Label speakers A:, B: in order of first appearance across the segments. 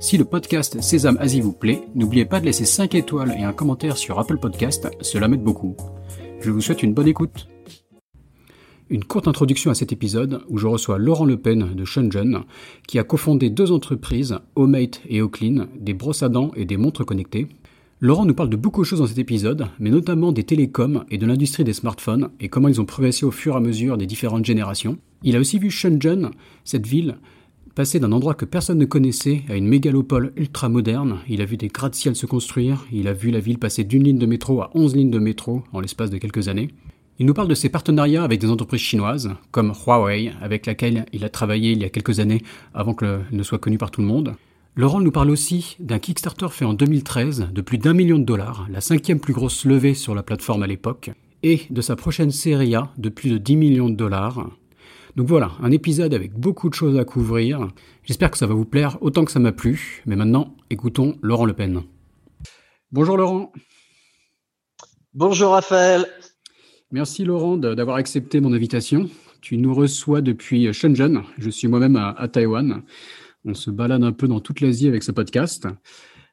A: Si le podcast Sésame Asie vous plaît, n'oubliez pas de laisser 5 étoiles et un commentaire sur Apple Podcast, cela m'aide beaucoup. Je vous souhaite une bonne écoute. Une courte introduction à cet épisode où je reçois Laurent Le Pen de Shenzhen, qui a cofondé deux entreprises, Omate et Oclean, des brosses à dents et des montres connectées. Laurent nous parle de beaucoup de choses dans cet épisode, mais notamment des télécoms et de l'industrie des smartphones et comment ils ont progressé au fur et à mesure des différentes générations. Il a aussi vu Shenzhen, cette ville, Passé d'un endroit que personne ne connaissait à une mégalopole ultra moderne, il a vu des gratte-ciel se construire, il a vu la ville passer d'une ligne de métro à 11 lignes de métro en l'espace de quelques années. Il nous parle de ses partenariats avec des entreprises chinoises, comme Huawei, avec laquelle il a travaillé il y a quelques années avant qu'il ne soit connu par tout le monde. Laurent nous parle aussi d'un Kickstarter fait en 2013 de plus d'un million de dollars, la cinquième plus grosse levée sur la plateforme à l'époque, et de sa prochaine série A de plus de 10 millions de dollars, donc voilà, un épisode avec beaucoup de choses à couvrir. J'espère que ça va vous plaire autant que ça m'a plu. Mais maintenant, écoutons Laurent Le Pen. Bonjour Laurent.
B: Bonjour Raphaël.
A: Merci Laurent d'avoir accepté mon invitation. Tu nous reçois depuis Shenzhen. Je suis moi-même à, à Taïwan. On se balade un peu dans toute l'Asie avec ce podcast.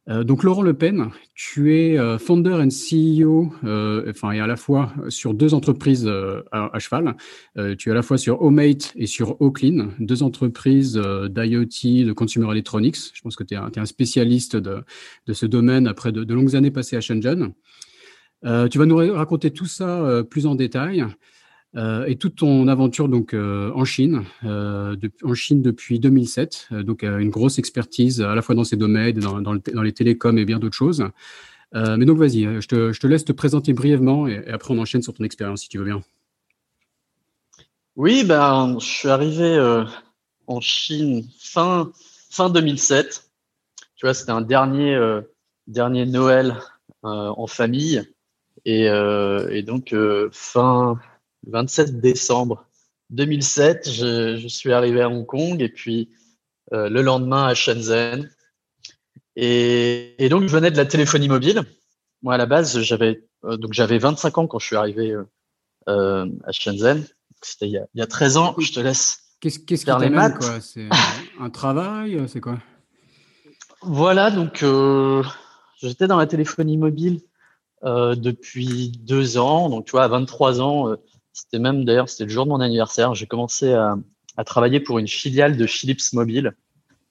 A: Euh, donc Laurent Le Pen, tu es euh, founder and CEO, euh, enfin et à la fois sur deux entreprises à, cheval. tu es à la fois sur Omate et sur Oclean, deux entreprises d'IoT, de consumer electronics. Je pense que tu es, un spécialiste de, ce domaine après de, de, longues années passées à Shenzhen. tu vas nous raconter tout ça plus en détail. Euh, et toute ton aventure donc euh, en Chine, euh, en Chine depuis 2007, donc une grosse expertise à la fois dans ces domaines, dans, les télécoms et bien d'autres choses. mais donc vas-y, je te, laisse te présenter brièvement et, après on enchaîne sur ton expérience si tu veux bien.
B: Oui, ben je suis arrivé en Chine fin fin 2007. Tu vois, c'était un dernier dernier Noël en famille et donc fin 27 décembre 2007, je, suis arrivé à Hong Kong et puis euh, le lendemain à Shenzhen. Et, donc, je venais de la téléphonie mobile. Moi, à la base, j'avais euh, donc j'avais 25 ans quand je suis arrivé euh, à Shenzhen. C'était il, y a 13 ans. Je te laisse
A: Qu'est-ce qu les maths. C'est un travail C'est quoi?
B: Voilà, donc j'étais dans la téléphonie mobile depuis deux ans. Donc, tu vois, à 23 ans, c'était même d'ailleurs, c'était le jour de mon anniversaire. J'ai commencé à, travailler pour une filiale de Philips Mobile.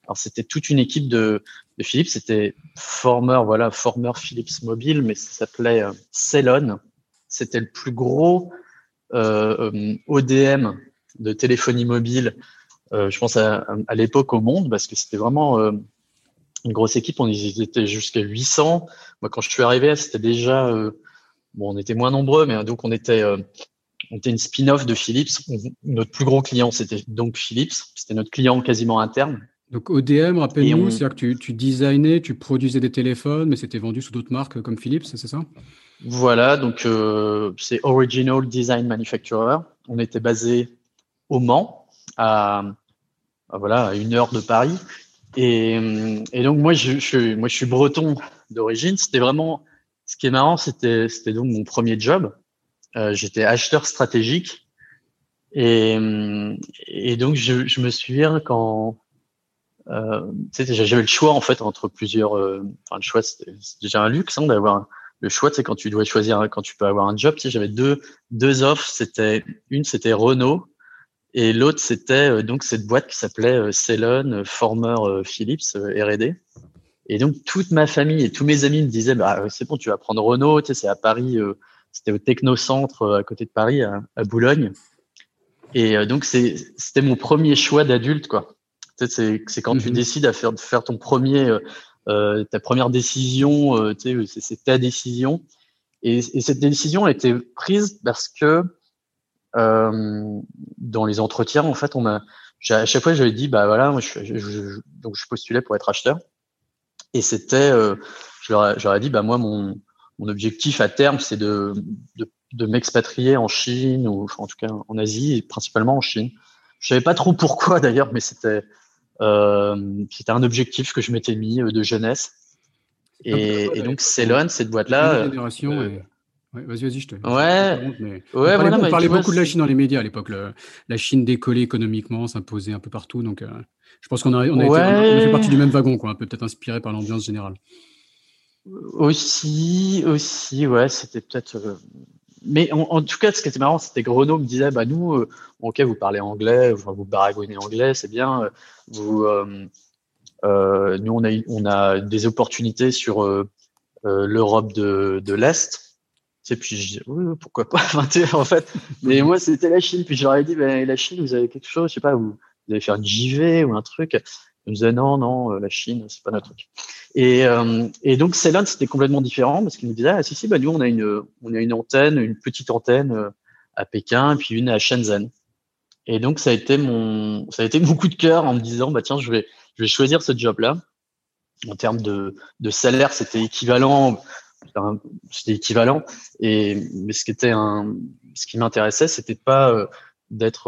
B: Alors c'était toute une équipe de, Philips. C'était former, voilà, former Philips Mobile, mais ça s'appelait euh. C'était le plus gros euh, euh ODM de téléphonie mobile, euh, je pense à, l'époque au monde, parce que c'était vraiment euh, une grosse équipe. On était jusqu'à 800. Moi, quand je suis arrivé, c'était déjà bon, on était moins nombreux, mais donc on était on était une spin-off de Philips. notre plus gros client, c'était donc Philips. C'était notre client quasiment interne.
A: Donc ODM, rappelle-nous, c'est-à-dire que tu, tu designais, tu produisais des téléphones, mais c'était vendu sous d'autres marques comme Philips, c'est ça?
B: Voilà, donc euh, c'est Original Design Manufacturer. On était basé au Mans, à, voilà, à une heure de Paris. Et, donc moi je, je, moi, je suis breton d'origine. C'était vraiment, ce qui est marrant, c'était donc mon premier job. Euh, j'étais acheteur stratégique. Et, et donc, je, je me souviens quand euh, j'avais le choix en fait entre plusieurs. Euh, enfin, le choix, c'est déjà un luxe hein, d'avoir le choix. C'est quand tu dois choisir, quand tu peux avoir un job. J'avais deux deux offres. C'était une, c'était Renault, et l'autre, c'était euh, donc cette boîte qui s'appelait euh, Cellon Former Philips R&D. Et donc toute ma famille et tous mes amis me disaient, bah c'est bon, tu vas prendre Renault. C'est à Paris. C'était au Technocentre euh, à côté de Paris, à, Boulogne. Et euh, donc, c'était mon premier choix d'adulte, quoi. C'est quand tu mhm. décides à faire, de faire ton premier, euh, ta première décision, c'est ta décision. Et, cette décision a été prise parce que dans les entretiens, en fait, on a, à chaque fois, j'avais dit, bah voilà, moi, je, donc je postulais pour être acheteur. Et c'était, je leur, ai dit, bah moi, mon, mon objectif à terme, c'est de, de, de m'expatrier en Chine ou en tout cas en Asie, et principalement en Chine. Je savais pas trop pourquoi d'ailleurs, mais c'était euh, c'était un objectif que je m'étais mis euh, de jeunesse. Et, et donc Célon, cette boîte-là.
A: Génération. Euh, Ouais, vas-y, vas-y, je te.
B: Ouais.
A: Mais...
B: ouais,
A: on parlait,
B: voilà,
A: on parlait
B: tu vois,
A: beaucoup de la Chine dans les médias à l'époque. le- La Chine décollait économiquement, s'imposait un peu partout. Donc, euh, je pense qu'on a, on a, été- on a- on a fait partie du même wagon, quoi, un peu peut-être inspiré par l'ambiance générale.
B: Aussi, aussi, ouais, c'était peut-être. euh, Mais en, tout cas, ce qui était marrant, c'était Renault me disait, bah nous, euh, ok, vous parlez anglais, vous baragouinez anglais, c'est bien. euh, Vous, nous, on a, on a des opportunités sur l'Europe de, de l'Est. Sais, puis je dis, oui, pourquoi pas. En fait, mais moi, c'était la Chine. Puis ai dit, ben, la Chine, vous avez quelque chose, je sais pas, vous, vous allez faire une JV ou un truc. Ils me disaient, non, non, euh, la Chine, c'est pas notre truc. Et, euh, et donc Ceylan, c'était complètement différent parce qu'il nous disait, ah si, si, bah, nous, on a une, on a une antenne, une petite antenne euh, à Pékin, et puis une à Shenzhen. Et donc, ça a été mon, ça a été mon coup de cœur en me disant, bah, tiens, je vais, je vais choisir ce job-là. En termes de, de salaire, c'était équivalent, c'était équivalent. Et, mais ce qui était un, ce qui m'intéressait, c'était pas euh, d'être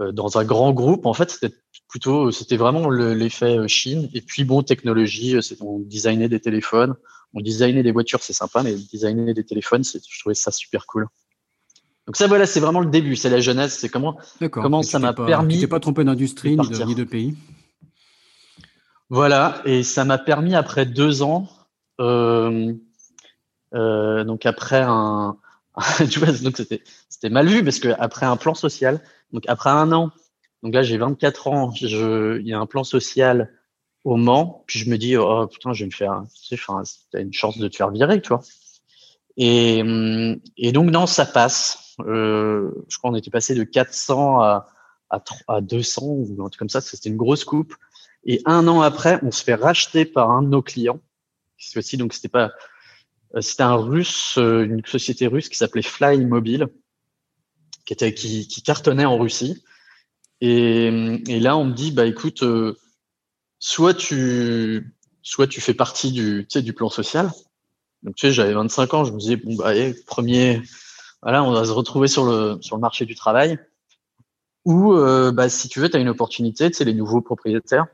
B: euh, dans un grand groupe. En fait, c'était plutôt, c'était vraiment le- l'effet euh, Chine. Et puis, bon, technologie, euh, on designait des téléphones, on designait des voitures, c'est sympa, mais designer des téléphones, je trouvais ça super cool. Donc ça, voilà, c'est vraiment le début, c'est la jeunesse, c'est comment. Comment ça m'a permis
A: Tu t'es pas trompé d'industrie ni ni de pays?
B: Voilà, et ça m'a permis après deux ans, euh, euh, donc après un, tu vois, donc c'était c'était mal vu parce que après un plan social, donc après un an, donc là j'ai 24 ans, il y a un plan social au Mans, puis je me dis oh putain je vais me faire, tu sais, t'as une chance de te faire virer, tu vois. Et hum, donc non ça passe, euh, je crois qu'on était passé de 400 à à, tro- à 200 ou un truc comme ça, c'était une grosse coupe. Et un an après, on se fait racheter par un de nos clients. Cette fois-ci, donc c'était pas, euh, c'était un russe, euh, une société russe qui s'appelait Fly Mobile, qui cartonnait en Russie. Et, et là, on me dit, bah écoute, euh, soit tu, soit tu fais partie du, tu sais, du plan social. Donc tu sais, j'avais 25 ans, je me disais, bon bah, allez, premier, voilà, on va se retrouver sur le, sur le marché du travail. Ou, euh, bah, si tu veux, tu as une opportunité, tu sais, les nouveaux propriétaires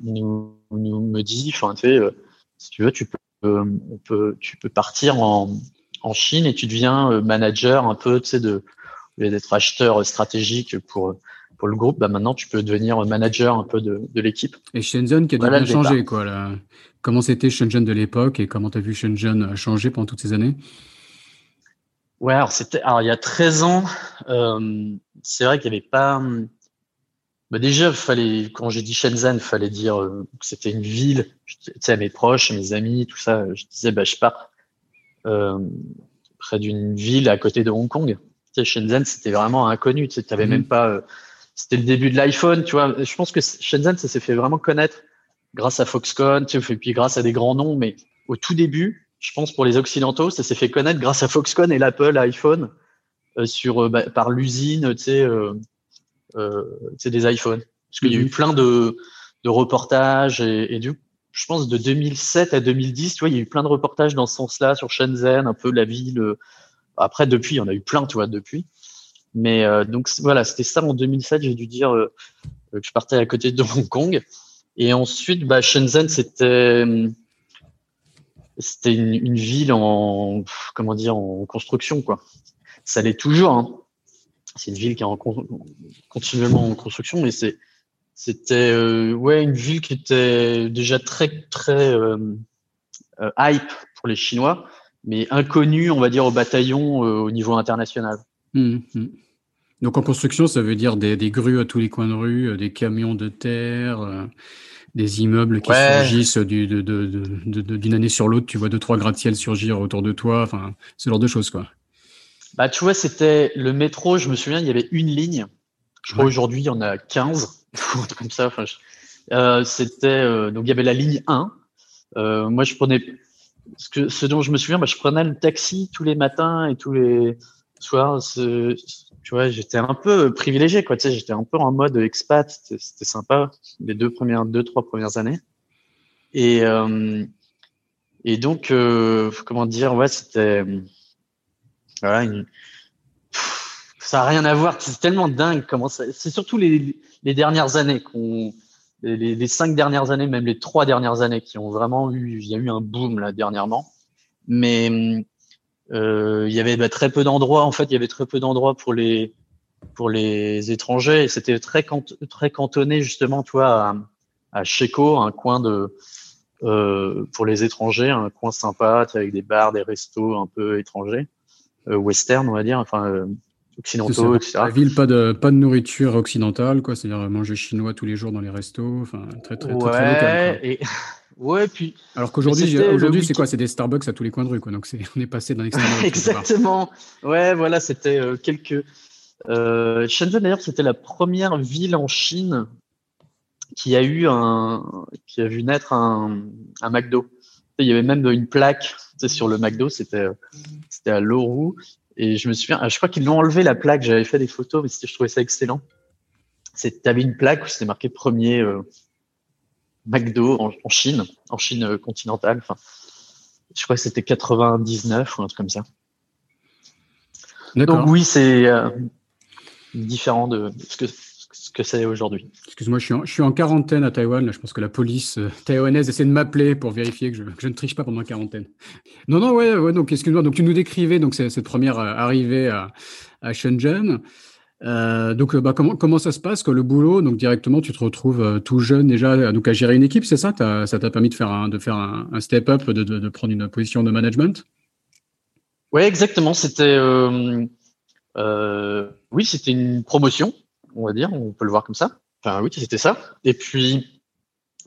B: nous, nous me dit, enfin, tu sais, euh, si tu veux, tu peux, euh, on peut, tu peux partir en, en Chine et tu deviens euh, manager un peu, tu sais, de, d'être acheteur stratégique pour, pour le groupe, bah maintenant tu peux devenir manager un peu de, de l'équipe.
A: Et Shenzhen qui a dû
B: Voilà
A: bien changer, quoi. là. Comment c'était Shenzhen de l'époque et comment tu as vu Shenzhen euh, changer pendant toutes ces années?
B: Ouais, alors c'était, alors il y a 13 ans, euh, c'est vrai qu'il n'y avait pas, hum, bah déjà, fallait, quand j'ai dit Shenzhen, fallait dire euh, que c'était une ville, tu sais, à mes proches, à mes amis, tout ça, je disais, bah, je pars euh, près d'une ville à côté de Hong Kong. Tu sais, Shenzhen, c'était vraiment inconnu, tu sais, t'avais
A: Mhm.
B: même pas, c'était le début de l'iPhone, tu vois. Je pense que Shenzhen, ça s'est fait vraiment connaître grâce à Foxconn, tu sais, et puis grâce à des grands noms, mais au tout début, je pense pour les Occidentaux, ça s'est fait connaître grâce à Foxconn et l'Apple iPhone euh, sur, euh, bah, par l'usine, tu sais, euh, euh, tu sais, des iPhones. Parce qu'il y a eu
A: Mhm.
B: plein de, de reportages et, et du, je pense de 2007 à 2010, tu vois, il y a eu plein de reportages dans ce sens-là sur Shenzhen, un peu la ville. euh, Après, depuis, il y en a eu plein, tu vois, depuis. Mais euh, donc voilà, c'était ça en 2007. J'ai dû dire euh, que je partais à côté de Hong Kong. Et ensuite, bah, Shenzhen, c'était hum, c'était une, ville en comment dire en construction, quoi. Ça l'est toujours. Hein. C'est une ville qui est en con- continuellement en construction, mais c'est c'était euh, ouais une ville qui était déjà très très euh, euh, hype pour les Chinois, mais inconnue, on va dire, au bataillon euh, au niveau international.
A: Mhm, mhm. Donc en construction, ça veut dire des, des grues à tous les coins de rue, euh, des camions de terre, euh, des immeubles qui
B: Ouais.
A: surgissent du- de- de- de- de- de- d'une année sur l'autre. Tu vois deux, trois gratte-ciel surgir autour de toi. Enfin, ce genre de choses, quoi.
B: Bah, tu vois, c'était le métro, je me souviens, il y avait une ligne. Je crois
A: Ouais.
B: aujourd'hui, il y en a 15, ou un truc comme ça. Enfin, je- euh, c'était, euh, donc il y avait la ligne 1. Euh, moi, je prenais, ce, que, ce dont je me souviens, bah, je prenais le taxi tous les matins et tous les soirs. Ce- tu vois, j'étais un peu privilégié, quoi. Tu sais, j'étais un peu en mode expat. C'était sympa les deux premières, deux, trois premières années. Et, euh, Et donc, comment dire, ouais, c'était voilà, une, ça a rien à voir. C'est tellement dingue comment ça. C'est surtout les, les, dernières années qu'on, les, les, cinq dernières années, même les trois dernières années, qui ont vraiment eu. Il y a eu un boom là dernièrement, mais euh, il y avait bah, très peu d'endroits. En fait, il y avait très peu d'endroits pour les pour les étrangers. Et c'était très très cantonné justement, toi, à, à Checo, un coin de euh, pour les étrangers, un coin sympa, avec des bars, des restos un peu étrangers, euh, western, on va dire. Enfin, euh, occidentaux, etc.
A: La ville, pas de, pas de nourriture occidentale, quoi. C'est-à-dire manger chinois tous les jours dans les restos. Enfin, très, très, très, très local.
B: Et... Ouais, puis.
A: Alors qu'aujourd'hui, aujourd'hui, c'est quoi C'est des Starbucks à tous les coins de rue, quoi. Donc, on est passé d'un extrême à
B: Exactement. Ouais, voilà, c'était euh, quelques. Euh, Shenzhen, d'ailleurs, c'était la première ville en Chine qui a eu un, qui a vu naître un, un McDo. Il y avait même une plaque sur le McDo, c'était, c'était à Loroux. Et je me souviens, je crois qu'ils l'ont enlevé la plaque. J'avais fait des photos, mais je trouvais ça excellent. C'est, avais une plaque où c'était marqué premier euh, McDo en, Chine, en Chine euh, continentale. Enfin, je crois que c'était 99 ou un truc comme ça. Donc oui, c'est euh, différent de ce que ce que c'est aujourd'hui.
A: Excuse-moi, je suis, en, je suis en quarantaine à Taïwan. je pense que la police euh, taïwanaise essaie de m'appeler pour vérifier que je, ne triche pas pendant la quarantaine. Non, non, ouais, ouais donc excuse-moi. Donc tu nous décrivais donc cette première euh, arrivée à, à Shenzhen. Euh, donc, bah, comment, comment ça se passe que le boulot? Donc, directement, tu te retrouves tout jeune déjà donc, à gérer une équipe, c'est ça? Ça t'a permis de faire un, de faire un, step-up, de, de, de, prendre une position de management?
B: Oui, exactement. C'était. Euh, oui, c'était une promotion on va dire, on peut le voir comme ça. Enfin oui, c'était ça. Et puis,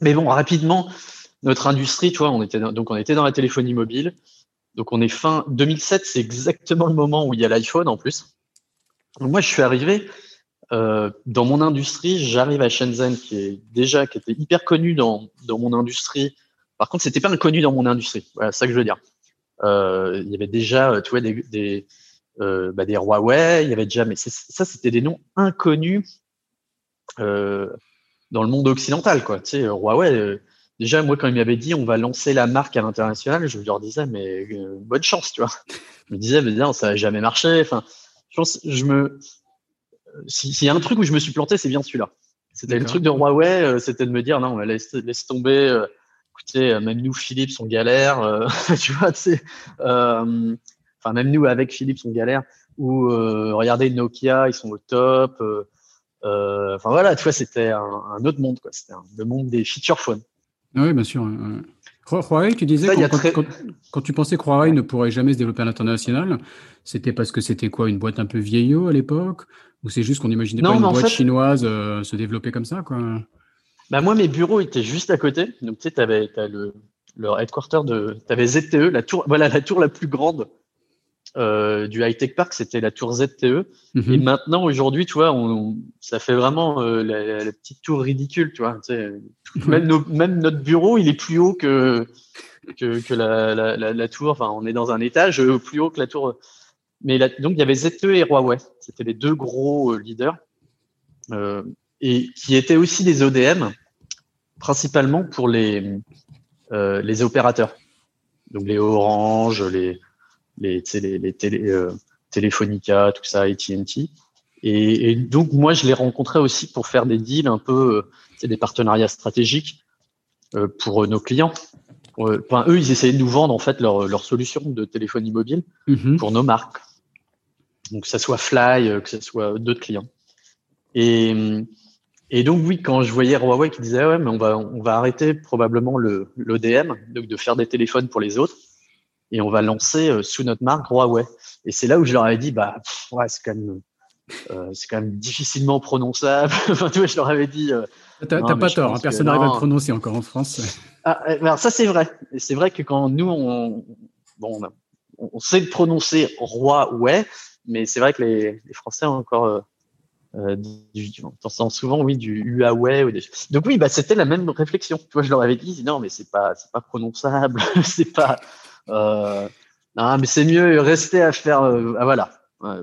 B: mais bon, rapidement, notre industrie, tu vois, on était donc on était dans la téléphonie mobile. Donc on est fin 2007, c'est exactement le moment où il y a l'iPhone en plus. Moi, je suis arrivé euh, dans mon industrie. J'arrive à Shenzhen, qui est déjà qui était hyper connu dans dans mon industrie. Par contre, c'était pas inconnu dans mon industrie. Voilà, c'est ça que je veux dire. Euh, il y avait déjà, euh, bah, des Huawei, il y avait déjà, mais ça, c'était des noms inconnus dans le monde occidental, quoi. Tu sais, Huawei, déjà, moi, quand ils m'avaient dit on va lancer la marque à l'international, je leur disais, mais bonne chance, tu vois. Me disais, mais ça n'a jamais marché. Je pense, je me. S'il y a un truc où je me suis planté, c'est bien celui-là. C'était le truc de Huawei, c'était de me dire, non, laisse, laisse tomber. écoutez, même nous, Philips, on galère. tu vois, tu sais enfin même nous avec Philips on galère ou euh, regardez Nokia ils sont au top euh, euh, enfin voilà tu vois c'était un, autre monde quoi c'était le monde des feature phones
A: oui bien sûr Huawei tu disais quand, tu pensais que Huawei ne pourrait jamais se développer à l'international c'était parce que c'était quoi une boîte un peu vieillot à l'époque? Ou c'est juste qu'on n'imaginait pas une boîte chinoise se développer comme ça quoi?
B: Bah moi mes bureaux étaient juste à côté. Donc tu sais avais le leur headquarter de tu avais ZTE la tour voilà la tour la plus grande euh, du High Tech Park, c'était la tour ZTE. Mhm. Et maintenant, aujourd'hui, tu vois, on, ça fait vraiment euh, la, petite tour ridicule, tu vois. Tu sais, même, même, notre bureau, il est plus haut que, que, que la, la, la, tour. Enfin, on est dans un étage euh, plus haut que la tour. Mais donc, il y avait ZTE et Huawei. C'était les deux gros leaders. et qui étaient aussi des ODM, principalement pour les, les opérateurs. Donc, les Orange, les les, les, les télé, euh, Téléfonica, tout ça, AT&T. Et, et, donc moi, je les rencontrais aussi pour faire des deals un peu, euh, des partenariats stratégiques euh, pour nos clients. Enfin, eux, ils essayaient de nous vendre en fait leur, leur solution de téléphonie mobile mm-hmm. pour nos marques. Donc que ça soit Fly, que ce soit d'autres clients. Et, et donc oui, quand je voyais Huawei qui disait ouais, mais on va on va arrêter probablement le l'ODM, donc de faire des téléphones pour les autres et on va lancer euh, sous notre marque Huawei. Et c'est là où je leur avais dit, bah, ouais, c'est quand même, euh, c'est quand même difficilement prononçable. enfin, tu vois, je leur avais dit. Euh,
A: T'as pas tort, hein, personne n'arrive à le prononcer encore en France.
B: Ah, alors ça c'est vrai. Et c'est vrai que quand nous on, bon, on, sait le prononcer Huawei, mais c'est vrai que les, les Français ont encore euh, du, on souvent oui du Huawei ou des... donc oui bah c'était la même réflexion tu vois je leur avais dit non mais c'est pas c'est pas prononçable c'est pas euh, non, mais c'est mieux rester à faire. Euh, ah, voilà,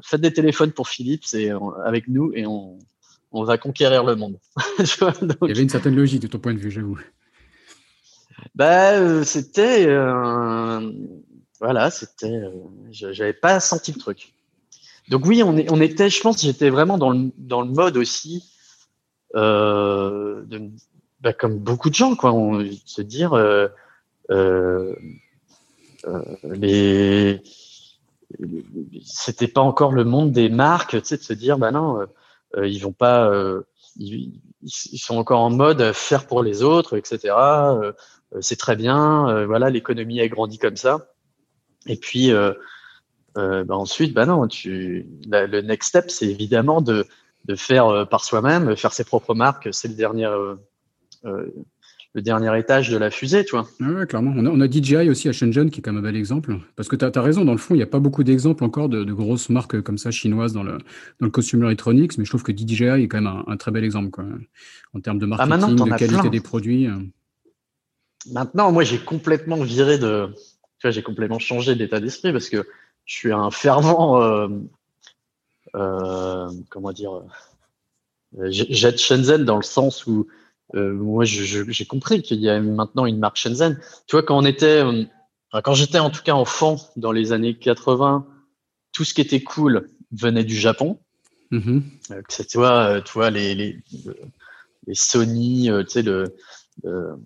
B: faites des téléphones pour Philippe, c'est avec nous et on, on va conquérir le monde.
A: Il y avait une certaine logique de ton point de vue, j'avoue.
B: Bah, c'était voilà, c'était, j'avais pas senti le truc. Donc oui, on, est, on était, je pense, j'étais vraiment dans le, dans le mode aussi, euh, de, bah, comme beaucoup de gens, quoi, on, se dire, euh, euh, euh les, c'était pas encore le monde des marques, tu sais, de se dire, bah non, euh, ils vont pas, euh, ils, ils, sont encore en mode faire pour les autres, etc. c'est très bien, voilà, l'économie a grandi comme ça. Et puis, euh, bah ensuite, bah non, tu, le next step, c'est évidemment de, de faire euh, par soi-même, faire ses propres marques. C'est le dernier, euh, euh, le dernier étage de la fusée, tu vois.
A: Ouais, clairement. On a, on a, DJI aussi à Shenzhen, qui est quand même un bel exemple. Parce que tu as, as, raison, dans le fond, il n'y a pas beaucoup d'exemples encore de, de, grosses marques comme ça chinoises dans le, dans le consumer electronics, mais je trouve que DJI est quand même un, un très bel exemple, quoi. En termes de ah, marketing, de qualité plein. des produits.
B: Maintenant, moi, j'ai complètement viré de. Tu vois, j'ai complètement changé d'état d'esprit parce que je suis un fervent, euh, euh, comment dire, euh, j'aide Shenzhen dans le sens où euh, moi j'ai compris qu'il y a maintenant une marque Shenzhen. Tu vois, quand on était, euh, quand j'étais en tout cas enfant dans les années 80, tout ce qui était cool venait du Japon. Mm -hmm. tu vois, tu vois les, les, les Sony, tu sais le, le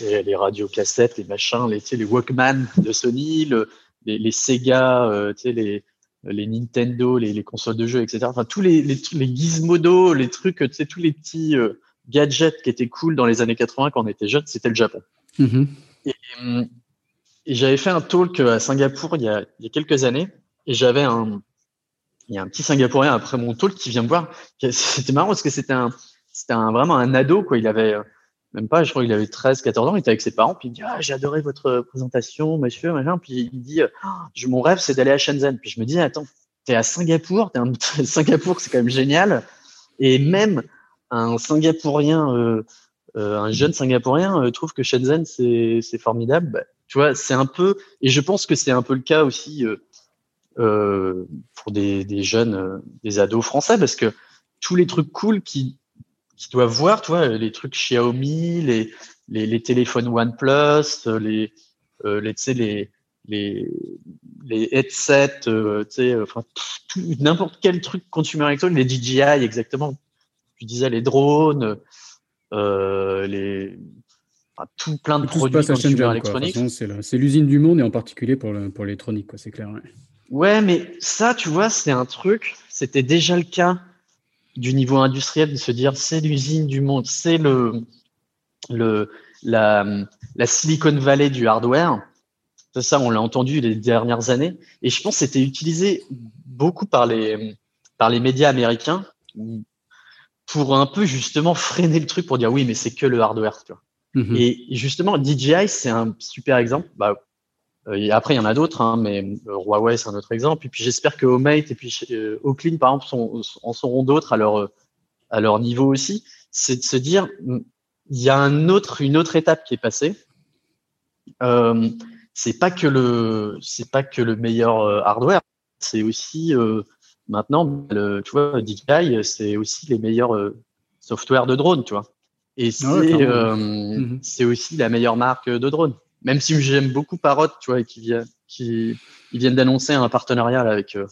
B: les, les radiocassettes, les machins, les, tu sais, les Walkman de Sony, le, les, les Sega, euh, tu sais, les, les Nintendo, les, les, consoles de jeux, etc. Enfin, tous les, les, les gizmodos, les trucs, tu sais, tous les petits euh, gadgets qui étaient cool dans les années 80 quand on était jeune, c'était le Japon. Mm-hmm. Et, et j'avais fait un talk à Singapour il y a, il y a quelques années, et j'avais un, il y a un petit Singapourien après mon talk qui vient me voir. C'était marrant parce que c'était un, c'était un, vraiment un ado, quoi. Il avait, même pas, je crois qu'il avait 13, 14 ans, il était avec ses parents, puis il me dit, ah, j'ai adoré votre présentation, monsieur, machin. Puis il dit, ah, mon rêve, c'est d'aller à Shenzhen. Puis je me dis, attends, t'es à Singapour, t'es un... Singapour, c'est quand même génial. Et même un Singapourien, euh, euh, un jeune Singapourien euh, trouve que Shenzhen, c'est, formidable. Bah, tu vois, c'est un peu, et je pense que c'est un peu le cas aussi euh, euh, pour des jeunes, des ados français, parce que tous les trucs cool qui qui doivent voir, tu vois, les trucs Xiaomi, les, les, les téléphones OnePlus, les, euh, les, tu sais, les, les, les headsets, euh, tu sais, enfin, n'importe quel truc consumer électronique, les DJI, exactement. Tu disais les drones, euh, les, enfin, tout plein de
A: tout
B: produits
A: consumer électroniques. C'est l'usine du monde et en particulier pour l'électronique, quoi, c'est clair. Ouais.
B: ouais, mais ça, tu vois, c'est un truc, c'était déjà le cas du niveau industriel de se dire c'est l'usine du monde, c'est le, le, la, la Silicon Valley du hardware. Ça, on l'a entendu les dernières années. Et je pense que c'était utilisé beaucoup par les, par les médias américains pour un peu justement freiner le truc pour dire oui, mais c'est que le hardware. Tu vois. Mm -hmm. Et justement, DJI, c'est un super exemple. Bah, euh, après, il y en a d'autres, hein, mais euh, Huawei, c'est un autre exemple. Et puis, j'espère que Homemate et puis euh, Oakley, par exemple, sont, en seront d'autres à leur, à leur niveau aussi. C'est de se dire, hmm, il y a un autre, une autre étape qui est passée. Euh, c'est pas que le, c'est pas que le meilleur hardware. C'est aussi euh, maintenant, le, tu vois, DJI, c'est aussi les meilleurs euh, software de drone, tu vois. Et c'est, ah ouais, mmh. c'est aussi la meilleure marque de drone même si j'aime beaucoup Parrot, tu vois, qui vient, qui ils viennent d'annoncer un partenariat avec, euh,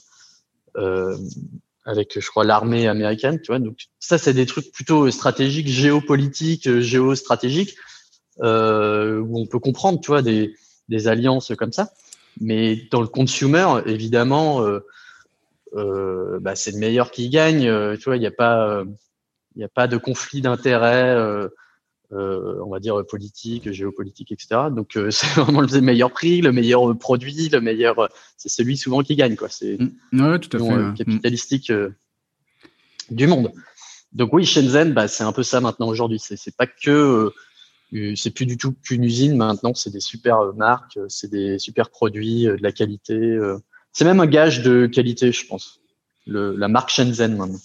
B: euh, avec, je crois, l'armée américaine, tu vois. Donc ça, c'est des trucs plutôt stratégiques, géopolitiques, géostratégiques, euh, où on peut comprendre, tu vois, des, des alliances comme ça. Mais dans le consumer, évidemment, euh, euh, bah, c'est le meilleur qui gagne. Tu vois, il n'y a pas, il n'y a pas de conflit d'intérêts. Euh, on va dire politique, géopolitique, etc. Donc euh, c'est vraiment le meilleur prix, le meilleur produit, le meilleur, c'est celui souvent qui gagne, quoi. C'est
A: mm. ouais, tout à fait,
B: euh, capitalistique euh, du monde. Donc oui, Shenzhen, bah, c'est un peu ça maintenant aujourd'hui. C'est pas que, c'est plus du tout qu'une usine maintenant. C'est des super marques, c'est des super produits, de la qualité. c'est même un gage de qualité, je pense. Le, la marque Shenzhen maintenant.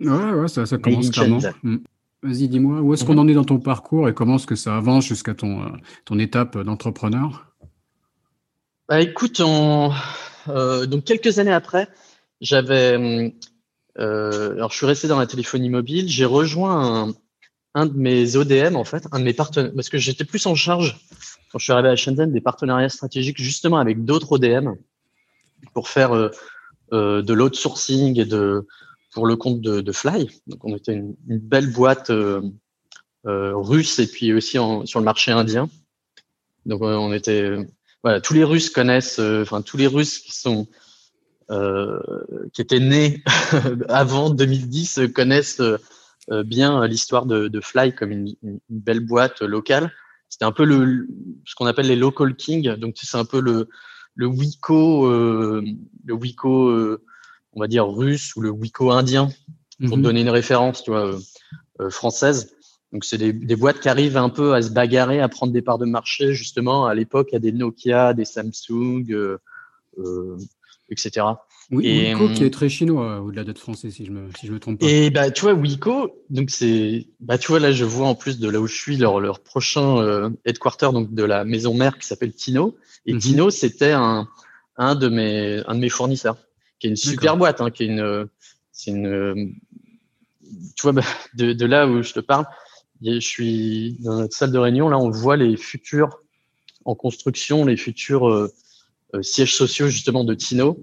A: Ouais, ouais, ça, ça commence clairement. Vas-y, dis-moi, où est-ce qu'on en est dans ton parcours et comment est-ce que ça avance jusqu'à ton, euh, ton étape d'entrepreneur?
B: Bah, Écoute, on, euh, donc quelques années après, j'avais, euh, alors je suis resté dans la téléphonie mobile, j'ai rejoint un, un de mes ODM, en fait, un de mes partenaires, parce que j'étais plus en charge, quand je suis arrivé à Shenzhen, des partenariats stratégiques justement avec d'autres ODM pour faire euh, de l'outsourcing et de, pour le compte de, Fly. Donc, on était une, belle boîte euh, euh russe et puis aussi sur le marché indien. Donc, on était, voilà, tous les Russes connaissent, enfin, tous les Russes qui sont, qui étaient nés avant 2010 connaissent euh, bien l'histoire de, Fly comme une, belle boîte locale. C'était un peu le, ce qu'on appelle les local kings. Donc c'est un peu le, le euh, le euh, on va dire russe ou le Wiko indien, pour te mhm. donner une référence, tu vois, euh, française. Donc c'est des, des, boîtes qui arrivent un peu à se bagarrer, à prendre des parts de marché. Justement, à l'époque, a des Nokia, des Samsung, etc.
A: Oui, et, Wiko qui est très chinois au-delà d'être français, si je me, si je me trompe pas.
B: Et bah, tu vois, Wiko, donc c'est, bah, tu vois, là, je vois en plus de là où je suis leur, leur prochain euh, headquarter, donc de la maison mère qui s'appelle Tino. Et mhm. Tino, c'était un, un de mes, un de mes fournisseurs, qui est une super boîte, hein, qui est une, c'est une, tu vois, bah, de, de là où je te parle, je suis dans notre salle de réunion, là, on voit les futurs en construction, les futurs euh, euh, sièges sociaux justement de Tino.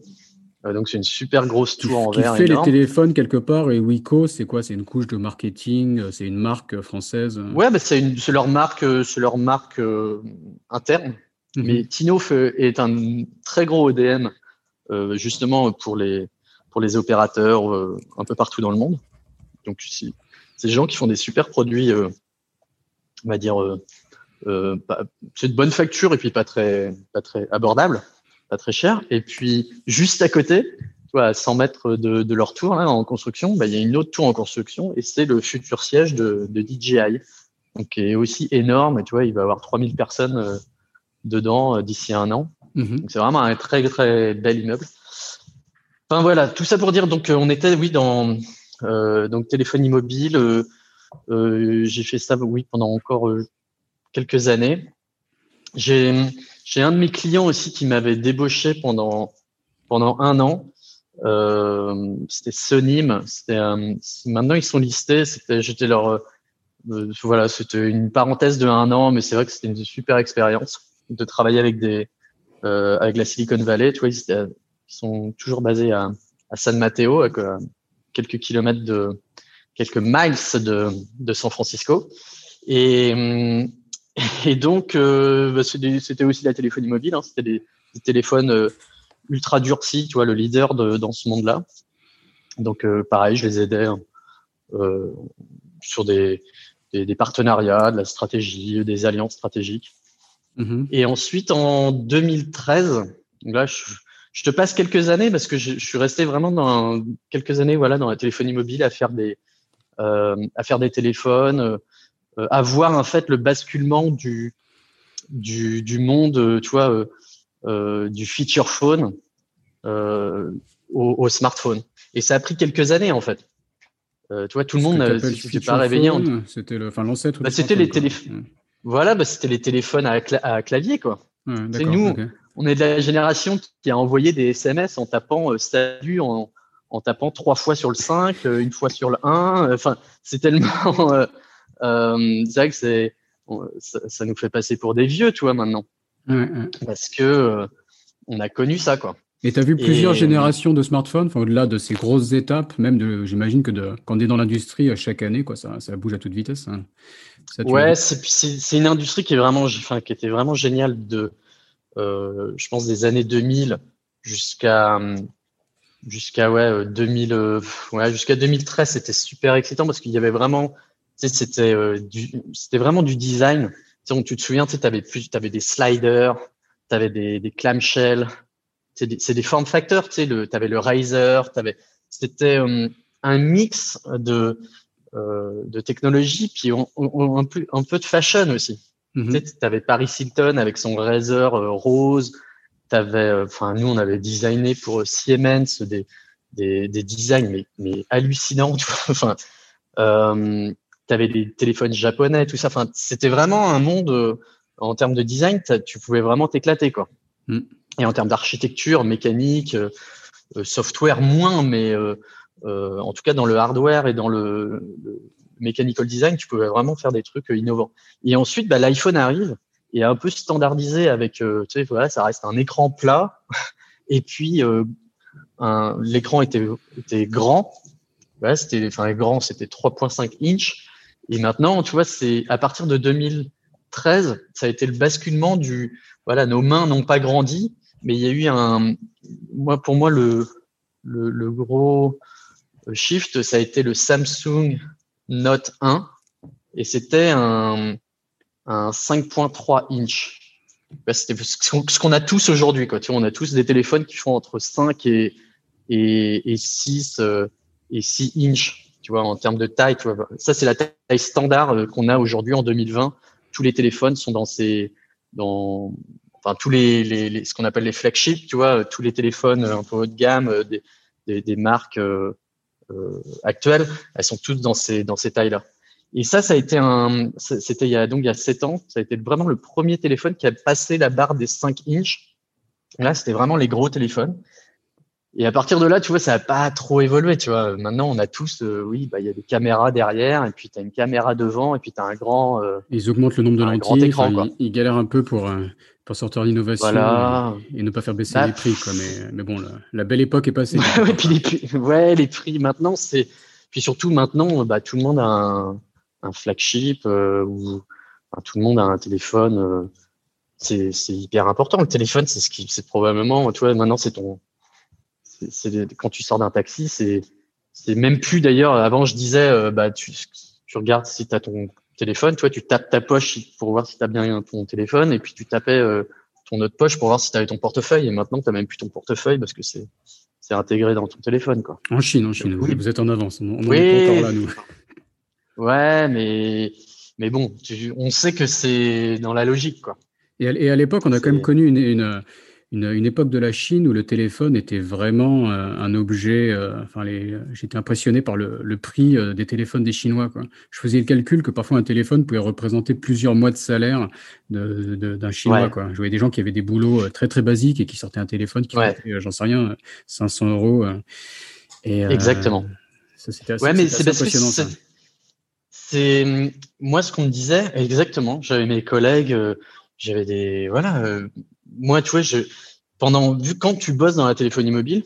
B: Euh, donc c'est une super grosse tour en verre.
A: Qui fait les téléphones quelque part et Wiko, c'est quoi? C'est une couche de marketing C'est une marque française
B: Ouais, bah c'est leur marque, c'est leur marque interne. Mhm. Mais Tino est un très gros ODM justement pour les pour les opérateurs un peu partout dans le monde. Donc c'est des gens qui font des super produits, on va dire, c'est de bonne facture et puis pas très pas très abordable pas très cher. Et puis, juste à côté, à 100 mètres de, leur tour là, en construction, bah, il y a une autre tour en construction et c'est le futur siège de, DJI, donc qui est aussi énorme. tu vois, il va y avoir 3000 personnes euh, dedans euh, d'ici un an. Mhm. C'est vraiment un très, très bel immeuble. Enfin, voilà, tout ça pour dire, donc, euh, on était, oui, dans euh, donc téléphonie mobile. Euh, j'ai fait ça, oui, pendant encore quelques années. J'ai j'ai un de mes clients aussi qui m'avait débauché pendant pendant un an. Euh, c'était Sonim. C'était maintenant ils sont listés. C'était j'étais leur euh, voilà c'était une parenthèse de un an, mais c'est vrai que c'était une super expérience de travailler avec des euh, avec la Silicon Valley. Tu vois ils, sont toujours basés à, à San Mateo, à quelques kilomètres de quelques miles de de San Francisco. Et hum, et donc, euh, bah, c'était aussi la téléphonie mobile. Hein, c'était des, téléphones euh, ultra durcis, tu vois, le leader de, dans ce monde-là. Donc, euh, pareil, je les aidais hein, euh, sur des, des, des, partenariats, de la stratégie, des alliances stratégiques. Mm-hmm. Et ensuite, en 2013, là, je, je, te passe quelques années parce que je, je, suis resté vraiment dans quelques années, voilà, dans la téléphonie mobile à faire des, euh, à faire des téléphones euh, avoir en fait le basculement du du, du monde, tu vois, euh, euh, du feature phone au, au, smartphone. Et ça a pris quelques années en fait. Tu vois, tout le monde
A: s'était pas réveillé. C'était le, enfin.
B: Bah, c'était les téléphones. Voilà, bah, c'était les téléphones à, cla à clavier quoi. Ouais, c'est nous, okay. on est de la génération qui a envoyé des SMS en tapant salut en, en tapant trois fois sur le 5, une fois sur le 1. Enfin, c'est tellement euh, c'est vrai que c'est, ça, ça, nous fait passer pour des vieux, tu vois, maintenant. Ouais, ouais. Parce que euh, on a connu ça, quoi.
A: Et tu as vu plusieurs et... générations de smartphones, enfin, au-delà de ces grosses étapes, même de, j'imagine que de, quand on est dans l'industrie, chaque année, quoi, ça, ça bouge à toute vitesse. Hein.
B: Ça, ouais, c'est une industrie qui est vraiment, enfin, qui était vraiment géniale de, euh, je pense, des années 2000 jusqu'à, jusqu'à, ouais, 2000, euh, ouais, jusqu'à 2013, c'était super excitant parce qu'il y avait vraiment c'était euh, c'était vraiment du design. Tu, tu te souviens, tu avais plus, avais des sliders, tu avais des, des clamshells. C'est des, des form factors, tu sais, le, avais le riser, avais, c'était euh, un mix de euh, de technologie, puis on, on, un, peu, un peu de fashion aussi. Mm -hmm. Tu avais Paris Hilton avec son Razer euh, rose. T'avais, enfin, nous, on avait designé pour Siemens des, des, des designs mais, mais hallucinants. Enfin, euh, tu avais des téléphones japonais, tout ça. Enfin, c'était vraiment un monde en termes de design, tu pouvais vraiment t'éclater, quoi. Mm. Et en termes d'architecture, mécanique, euh, euh, software moins, mais euh, en tout cas dans le hardware et dans le, le mechanical design, tu pouvais vraiment faire des trucs innovants. Et ensuite, bah, l'iPhone arrive et un peu standardisé avec, tu sais, voilà, ça reste un écran plat et puis l'écran était, était grand. Ouais, c'était, enfin, grand, c'était 3.5 inch. Et maintenant, tu vois, c'est à partir de 2013, ça a été le basculement du, voilà, nos mains n'ont pas grandi, mais il y a eu un, moi, pour moi, le, le, le gros shift, ça a été le Samsung Note 1, et c'était un, un 5.3 inch. C'était ce qu'on a tous aujourd'hui. Quoi. Tu vois, on a tous des téléphones qui font entre 5 et, et, et 6 euh, et 6 inch, tu vois, en termes de taille. Tu vois. Ça, c'est la taille standard euh, qu'on a aujourd'hui en 2020. Tous les téléphones sont dans ces, dans, enfin tous les, les, les ce qu'on appelle les flagships, tu vois, tous les téléphones un peu haut de gamme euh, des, des, des marques euh, actuelles, elles sont toutes dans ces dans ces tailles-là. Et ça, ça a été un, c'était il y a donc il y a sept ans, ça a été vraiment le premier téléphone qui a passé la barre des 5 inches. Là, c'était vraiment les gros téléphones. Et à partir de là, tu vois, ça n'a pas trop évolué, tu vois. Maintenant, on a tous, euh, oui, bah, il y a des caméras derrière, et puis tu as une caméra devant, et puis tu as un grand. Euh,
A: ils augmentent le nombre de lentilles. Écran, ils, galèrent un peu pour, euh, pour sortir l'innovation voilà. et, ne pas faire baisser bah, les prix, quoi. Mais, mais bon, la, la, belle époque est passée.
B: ouais, puis les, ouais, les prix maintenant, c'est. Puis surtout maintenant, bah, tout le monde a un, un flagship, ou enfin, tout le monde a un téléphone. c'est hyper important. Le téléphone, c'est ce qui, c'est probablement, tu vois, maintenant, c'est ton c'est quand tu sors d'un taxi, c'est c'est même plus d'ailleurs. Avant, je disais, euh, bah tu, tu regardes si tu as ton téléphone, toi tu tapes ta poche pour voir si tu as bien ton téléphone, et puis tu tapais euh, ton autre poche pour voir si tu avais ton portefeuille. Et maintenant, tu n'as même plus ton portefeuille parce que c'est c'est intégré dans ton téléphone, quoi.
A: En Chine, en Chine, vous êtes en avance. On, oui. est encore là, nous.
B: Ouais, mais mais bon, on sait que c'est dans la logique, quoi.
A: Et à, l'époque, on a quand même connu une, une, une, une, époque de la Chine où le téléphone était vraiment euh, un objet. Euh, enfin, j'étais impressionné par le, le prix euh, des téléphones des Chinois. Quoi. Je faisais le calcul que parfois un téléphone pouvait représenter plusieurs mois de salaire d'un Chinois. Quoi. Je voyais des gens qui avaient des boulots très très basiques et qui sortaient un téléphone qui ouais. coûtait, j'en sais rien, 500 euros.
B: Et, Exactement.
A: Ça, c'était assez, ouais, mais impressionnant.
B: C'est, c'est moi ce qu'on me disait exactement. J'avais mes collègues, j'avais des voilà moi, tu vois, je, pendant, vu quand tu bosses dans la téléphonie mobile,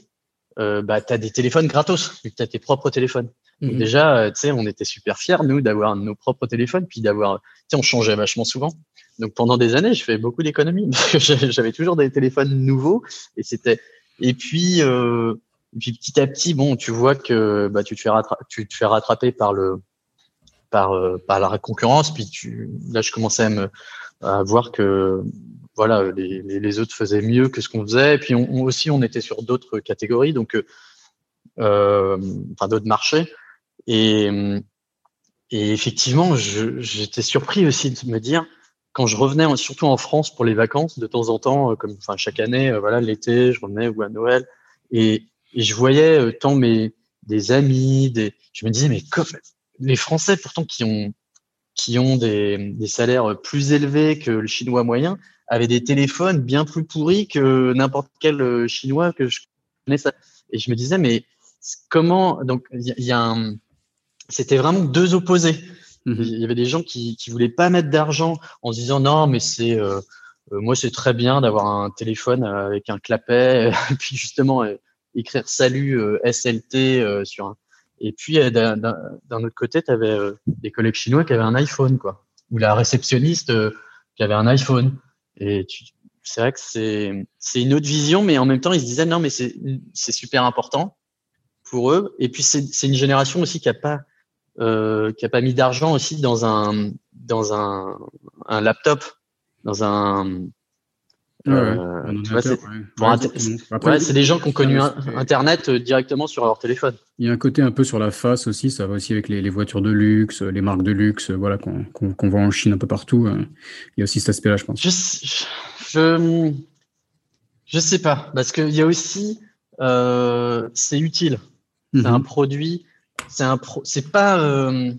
B: euh, bah, tu as des téléphones gratos, tu as tes propres téléphones. Mhm. déjà, euh, tu sais, on était super fiers, nous, d'avoir nos propres téléphones, puis d'avoir, tu sais, on changeait vachement souvent. Donc pendant des années, je fais beaucoup d'économies parce que j'avais toujours des téléphones nouveaux et c'était. Et puis, euh, et puis petit à petit, bon, tu vois que bah, tu te fais tu te fais rattraper par le par euh, par la concurrence. Puis tu, là, je commençais à me à voir que voilà, les, autres faisaient mieux que ce qu'on faisait. Et puis on, aussi, on était sur d'autres catégories, donc euh, enfin d'autres marchés. Et, et effectivement, j'étais surpris aussi de me dire quand je revenais, surtout en France pour les vacances, de temps en temps, euh, comme enfin chaque année, euh, voilà, l'été, je revenais ou à Noël, et, et je voyais euh, tant mes des amis, des, je me disais mais comme les Français pourtant qui ont qui ont des, des salaires plus élevés que le chinois moyen, avaient des téléphones bien plus pourris que n'importe quel euh, chinois que je connaissais. Et je me disais, mais comment Donc, il y, a un. C'était vraiment deux opposés. Mhm. Il y avait des gens qui qui voulaient pas mettre d'argent en se disant non, mais c'est euh, euh, moi c'est très bien d'avoir un téléphone avec un clapet, et puis justement écrire salut SLT sur un. Et puis d'un autre côté, tu avais des collègues chinois qui avaient un iPhone, quoi, ou la réceptionniste qui avait un iPhone. Et c'est vrai que c'est, une autre vision, mais en même temps, ils se disaient non, mais c'est, super important pour eux. Et puis, c'est, une génération aussi qui a pas, euh, qui a pas mis d'argent aussi dans un, dans un, un laptop, dans un, c'est des gens qui ont connu Internet euh, directement sur leur téléphone.
A: Il y a un côté un peu sur la face aussi, ça va aussi avec les, les voitures de luxe, les marques de luxe, voilà, qu'on qu voit en Chine un peu partout. Il y a aussi cet aspect-là, je pense.
B: Je, je, je, sais pas, parce qu'il y a aussi, euh, c'est utile. C'est un mhm. produit, c'est un pro, c'est pas. Euh,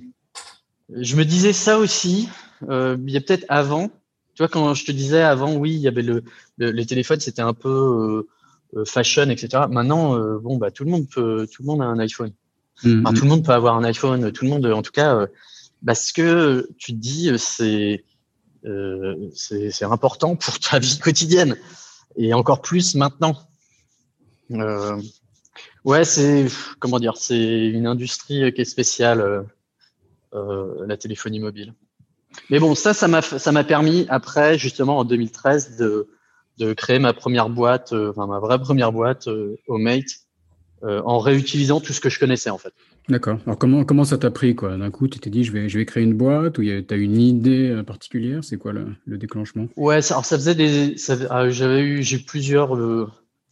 B: je me disais ça aussi. Euh, il y a peut-être avant, tu vois, quand je te disais avant, oui, il y avait le, les téléphones, c'était un peu euh, euh, fashion, etc. Maintenant, euh, bon, bah, tout le monde peut, tout le monde a un iPhone. Mmh, tout le monde peut avoir un iPhone, tout le monde, en tout cas, parce que tu te dis, c'est c'est important pour ta vie quotidienne et encore plus maintenant. Euh, ouais, c'est comment dire, c'est une industrie qui est spéciale, euh, euh, la téléphonie mobile. Mais bon, ça, ça m'a ça m'a permis après justement en 2013 de de créer ma première boîte, enfin ma vraie première boîte au Mate en réutilisant tout ce que je connaissais en fait.
A: D'accord. Alors comment, comment ça t'a pris quoi? D'un coup, tu t'es dit je vais, je vais créer une boîte ou tu as une idée particulière? C'est quoi le, le, déclenchement?
B: Ouais, ça, alors ça faisait des. Ah, j'avais eu, j'ai plusieurs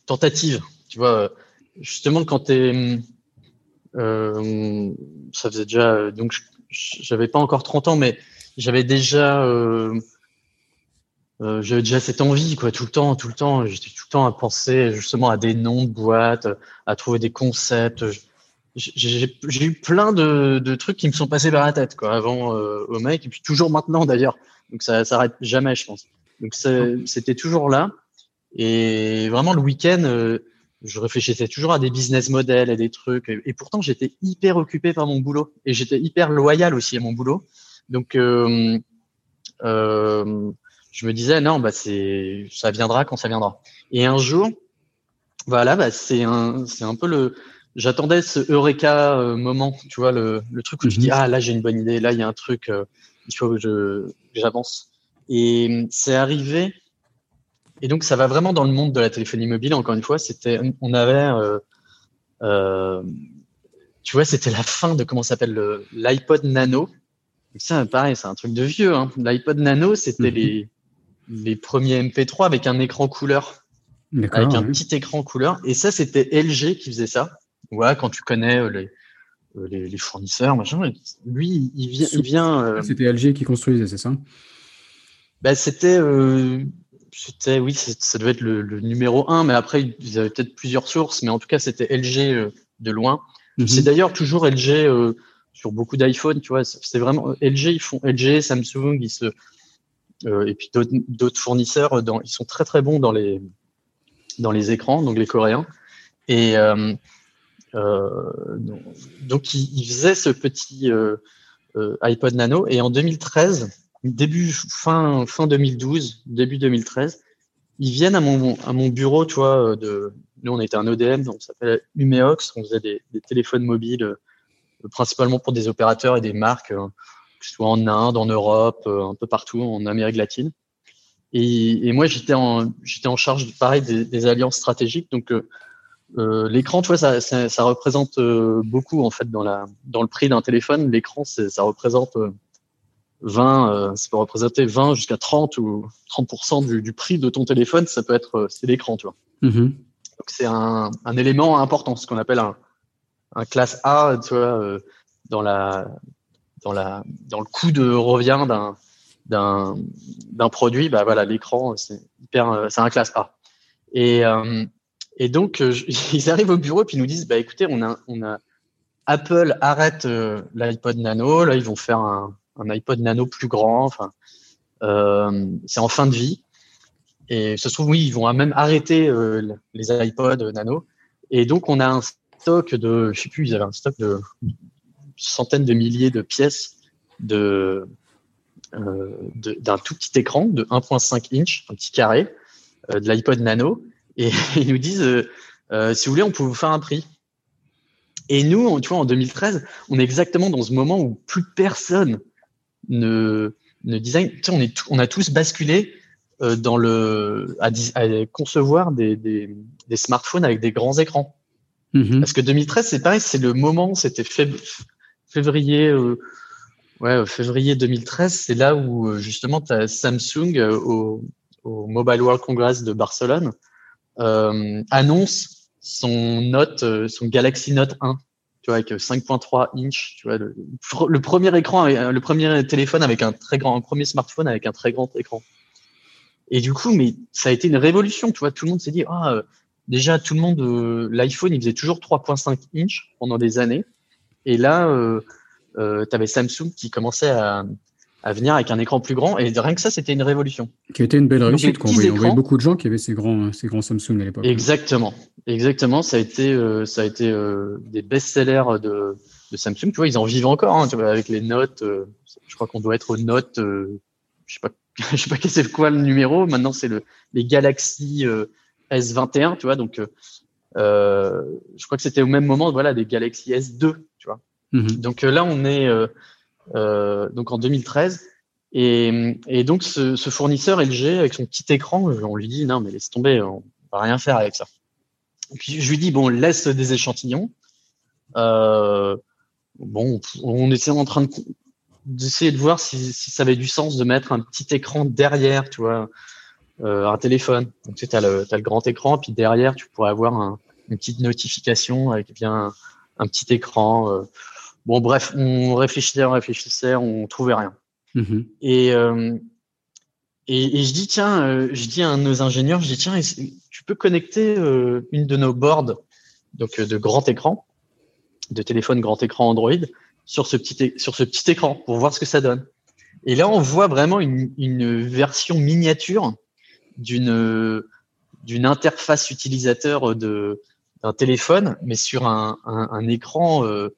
B: tentatives. Tu vois, justement, quand tu euh, ça faisait déjà. Donc, j'avais pas encore 30 ans, mais j'avais déjà. Euh, euh, j'avais déjà cette envie, quoi, tout le temps, tout le temps. J'étais tout le temps à penser justement à des noms de boîtes, à trouver des concepts. J'ai eu plein de, de, trucs qui me sont passés par la tête, quoi, avant euh, au mec, et puis toujours maintenant d'ailleurs. Donc ça s'arrête jamais, je pense. Donc c'était toujours là. Et vraiment le week-end, euh, je réfléchissais toujours à des business models, et des trucs. Et, pourtant, j'étais hyper occupé par mon boulot. Et j'étais hyper loyal aussi à mon boulot. Donc, euh, euh, je me disais, non, bah, c'est, ça viendra quand ça viendra. Et un jour, voilà, bah, c'est un, c'est un peu le, j'attendais ce eureka euh, moment, tu vois, le, le truc où tu dis, mhm. ah, là, j'ai une bonne idée, là, il y a un truc, euh, il faut que je, j'avance. Et c'est arrivé et donc, ça va vraiment dans le monde de la téléphonie mobile. Encore une fois, c'était, on avait, tu vois, c'était la fin de comment s'appelle l'iPod Nano. Ça, pareil, c'est un truc de vieux. Hein. L'iPod Nano, c'était mhm. les, les premiers MP3 avec un écran couleur, avec un petit écran couleur. Et ça, c'était LG qui faisait ça. Ouais, quand tu connais euh, les, les, les fournisseurs, machin, lui, il vient. Il vient
A: C'était LG qui construisait, c'est ça?
B: Bah, c'était c'était, oui, ça devait être le, numéro un, mais après, ils avaient peut-être plusieurs sources, mais en tout cas, c'était LG euh, de loin. Mhm. C'est d'ailleurs toujours LG euh, sur beaucoup d'iPhone, tu vois. C'est vraiment LG, ils font LG, Samsung, ils se, euh, et puis d'autres fournisseurs, ils sont très très bons dans les dans les écrans, donc les Coréens. Et donc, ils, faisaient ce petit iPod Nano. Et en 2013, début fin fin 2012, début 2013, ils viennent à mon à mon bureau, tu vois, euh, de nous on était un ODM, donc ça s'appelle Umeox, on faisait des, téléphones mobiles euh, principalement pour des opérateurs et des marques, euh, que ce soit en Inde, en Europe, un peu partout, en Amérique latine. Et, et moi j'étais en j'étais en charge pareil des, des alliances stratégiques, donc euh, l'écran, tu vois, ça, ça, ça représente beaucoup en fait dans la dans le prix d'un téléphone. L'écran, ça représente 20, euh, ça peut représenter 20 jusqu'à 30 ou 30% du, du, prix de ton téléphone, ça peut être, euh, c'est l'écran, tu vois. Mm-hmm. Donc c'est un, un, élément important, ce qu'on appelle un, un classe A, tu vois, euh, dans la, dans la, dans le coût de revient d'un, d'un, d'un produit, bah voilà, l'écran, c'est hyper, c'est un classe A. Et, et donc ils arrivent au bureau et puis ils nous disent, bah écoutez, on a, on a Apple arrête l'iPod Nano, là ils vont faire un un iPod Nano plus grand. Enfin, euh, c'est en fin de vie. Et ça se trouve, oui, ils vont même arrêter euh, les iPods Nano. Et donc, on a un stock de, je sais plus, ils avaient un stock de centaines de milliers de pièces de euh, d'un tout petit écran de 1.5 inch, un petit carré, euh, de l'iPod Nano. Et ils nous disent, euh, si vous voulez, on peut vous faire un prix. Et nous, tu vois, en 2013, on est exactement dans ce moment où plus personne ne, ne design. Tu sais, on, est on a tous basculé dans le, à, à concevoir des, des, des, smartphones avec des grands écrans. Mm-hmm. Parce que 2013, c'est pareil, c'est le moment, c'était février, euh, ouais, février 2013, c'est là où euh, justement Samsung euh, au, Mobile World Congress de Barcelone annonce son Note, son Galaxy Note 1 tu vois, avec 5.3 inch, tu vois, le, premier écran, le premier téléphone avec un très grand, un premier smartphone avec un très grand écran. Et du coup, mais ça a été une révolution, tu vois, tout le monde s'est dit, ah, euh, déjà, tout le monde, euh, l'iPhone, il faisait toujours 3.5 inch pendant des années. Et là, euh, euh, tu avais Samsung qui commençait à, à venir avec un écran plus grand. Et rien que ça, c'était une révolution.
A: Qui a été une belle réussite. On voyait, beaucoup de gens qui avaient ces grands, ces grands Samsung à l'époque.
B: Exactement. Exactement. Ça a été, ça a été des best-sellers de, de, Samsung. Tu vois, ils en vivent encore hein, tu vois, avec les notes. je crois qu'on doit être aux notes. je sais pas, je sais pas c'est quoi le numéro. Maintenant, c'est le les Galaxy S21. Tu vois, donc euh, je crois que c'était au même moment, voilà, des Galaxy S2, tu vois. Mhm. Donc euh, là, on est euh, donc en 2013. Et, et donc ce, ce, fournisseur LG avec son petit écran, on lui dit non mais laisse tomber, on va rien faire avec ça. puis je lui dis bon laisse des échantillons. Euh, bon, on était en train d'essayer de voir si, si, ça avait du sens de mettre un petit écran derrière, tu vois, euh, un téléphone. Donc tu as le, as le grand écran, puis derrière tu pourrais avoir un, une petite notification avec bien un, petit écran. Euh. Bon, bref, on réfléchissait, on réfléchissait, on trouvait rien. Mm-hmm. Et, euh, et, et, je dis, tiens, euh, je dis à nos ingénieurs, je dis, tiens, tu peux connecter une de nos boards, donc de grand écran, de téléphone grand écran Android, sur ce petit, sur ce petit écran pour voir ce que ça donne. Et là, on voit vraiment une, une version miniature d'une d'une interface utilisateur de un téléphone, mais sur un, un, écran euh,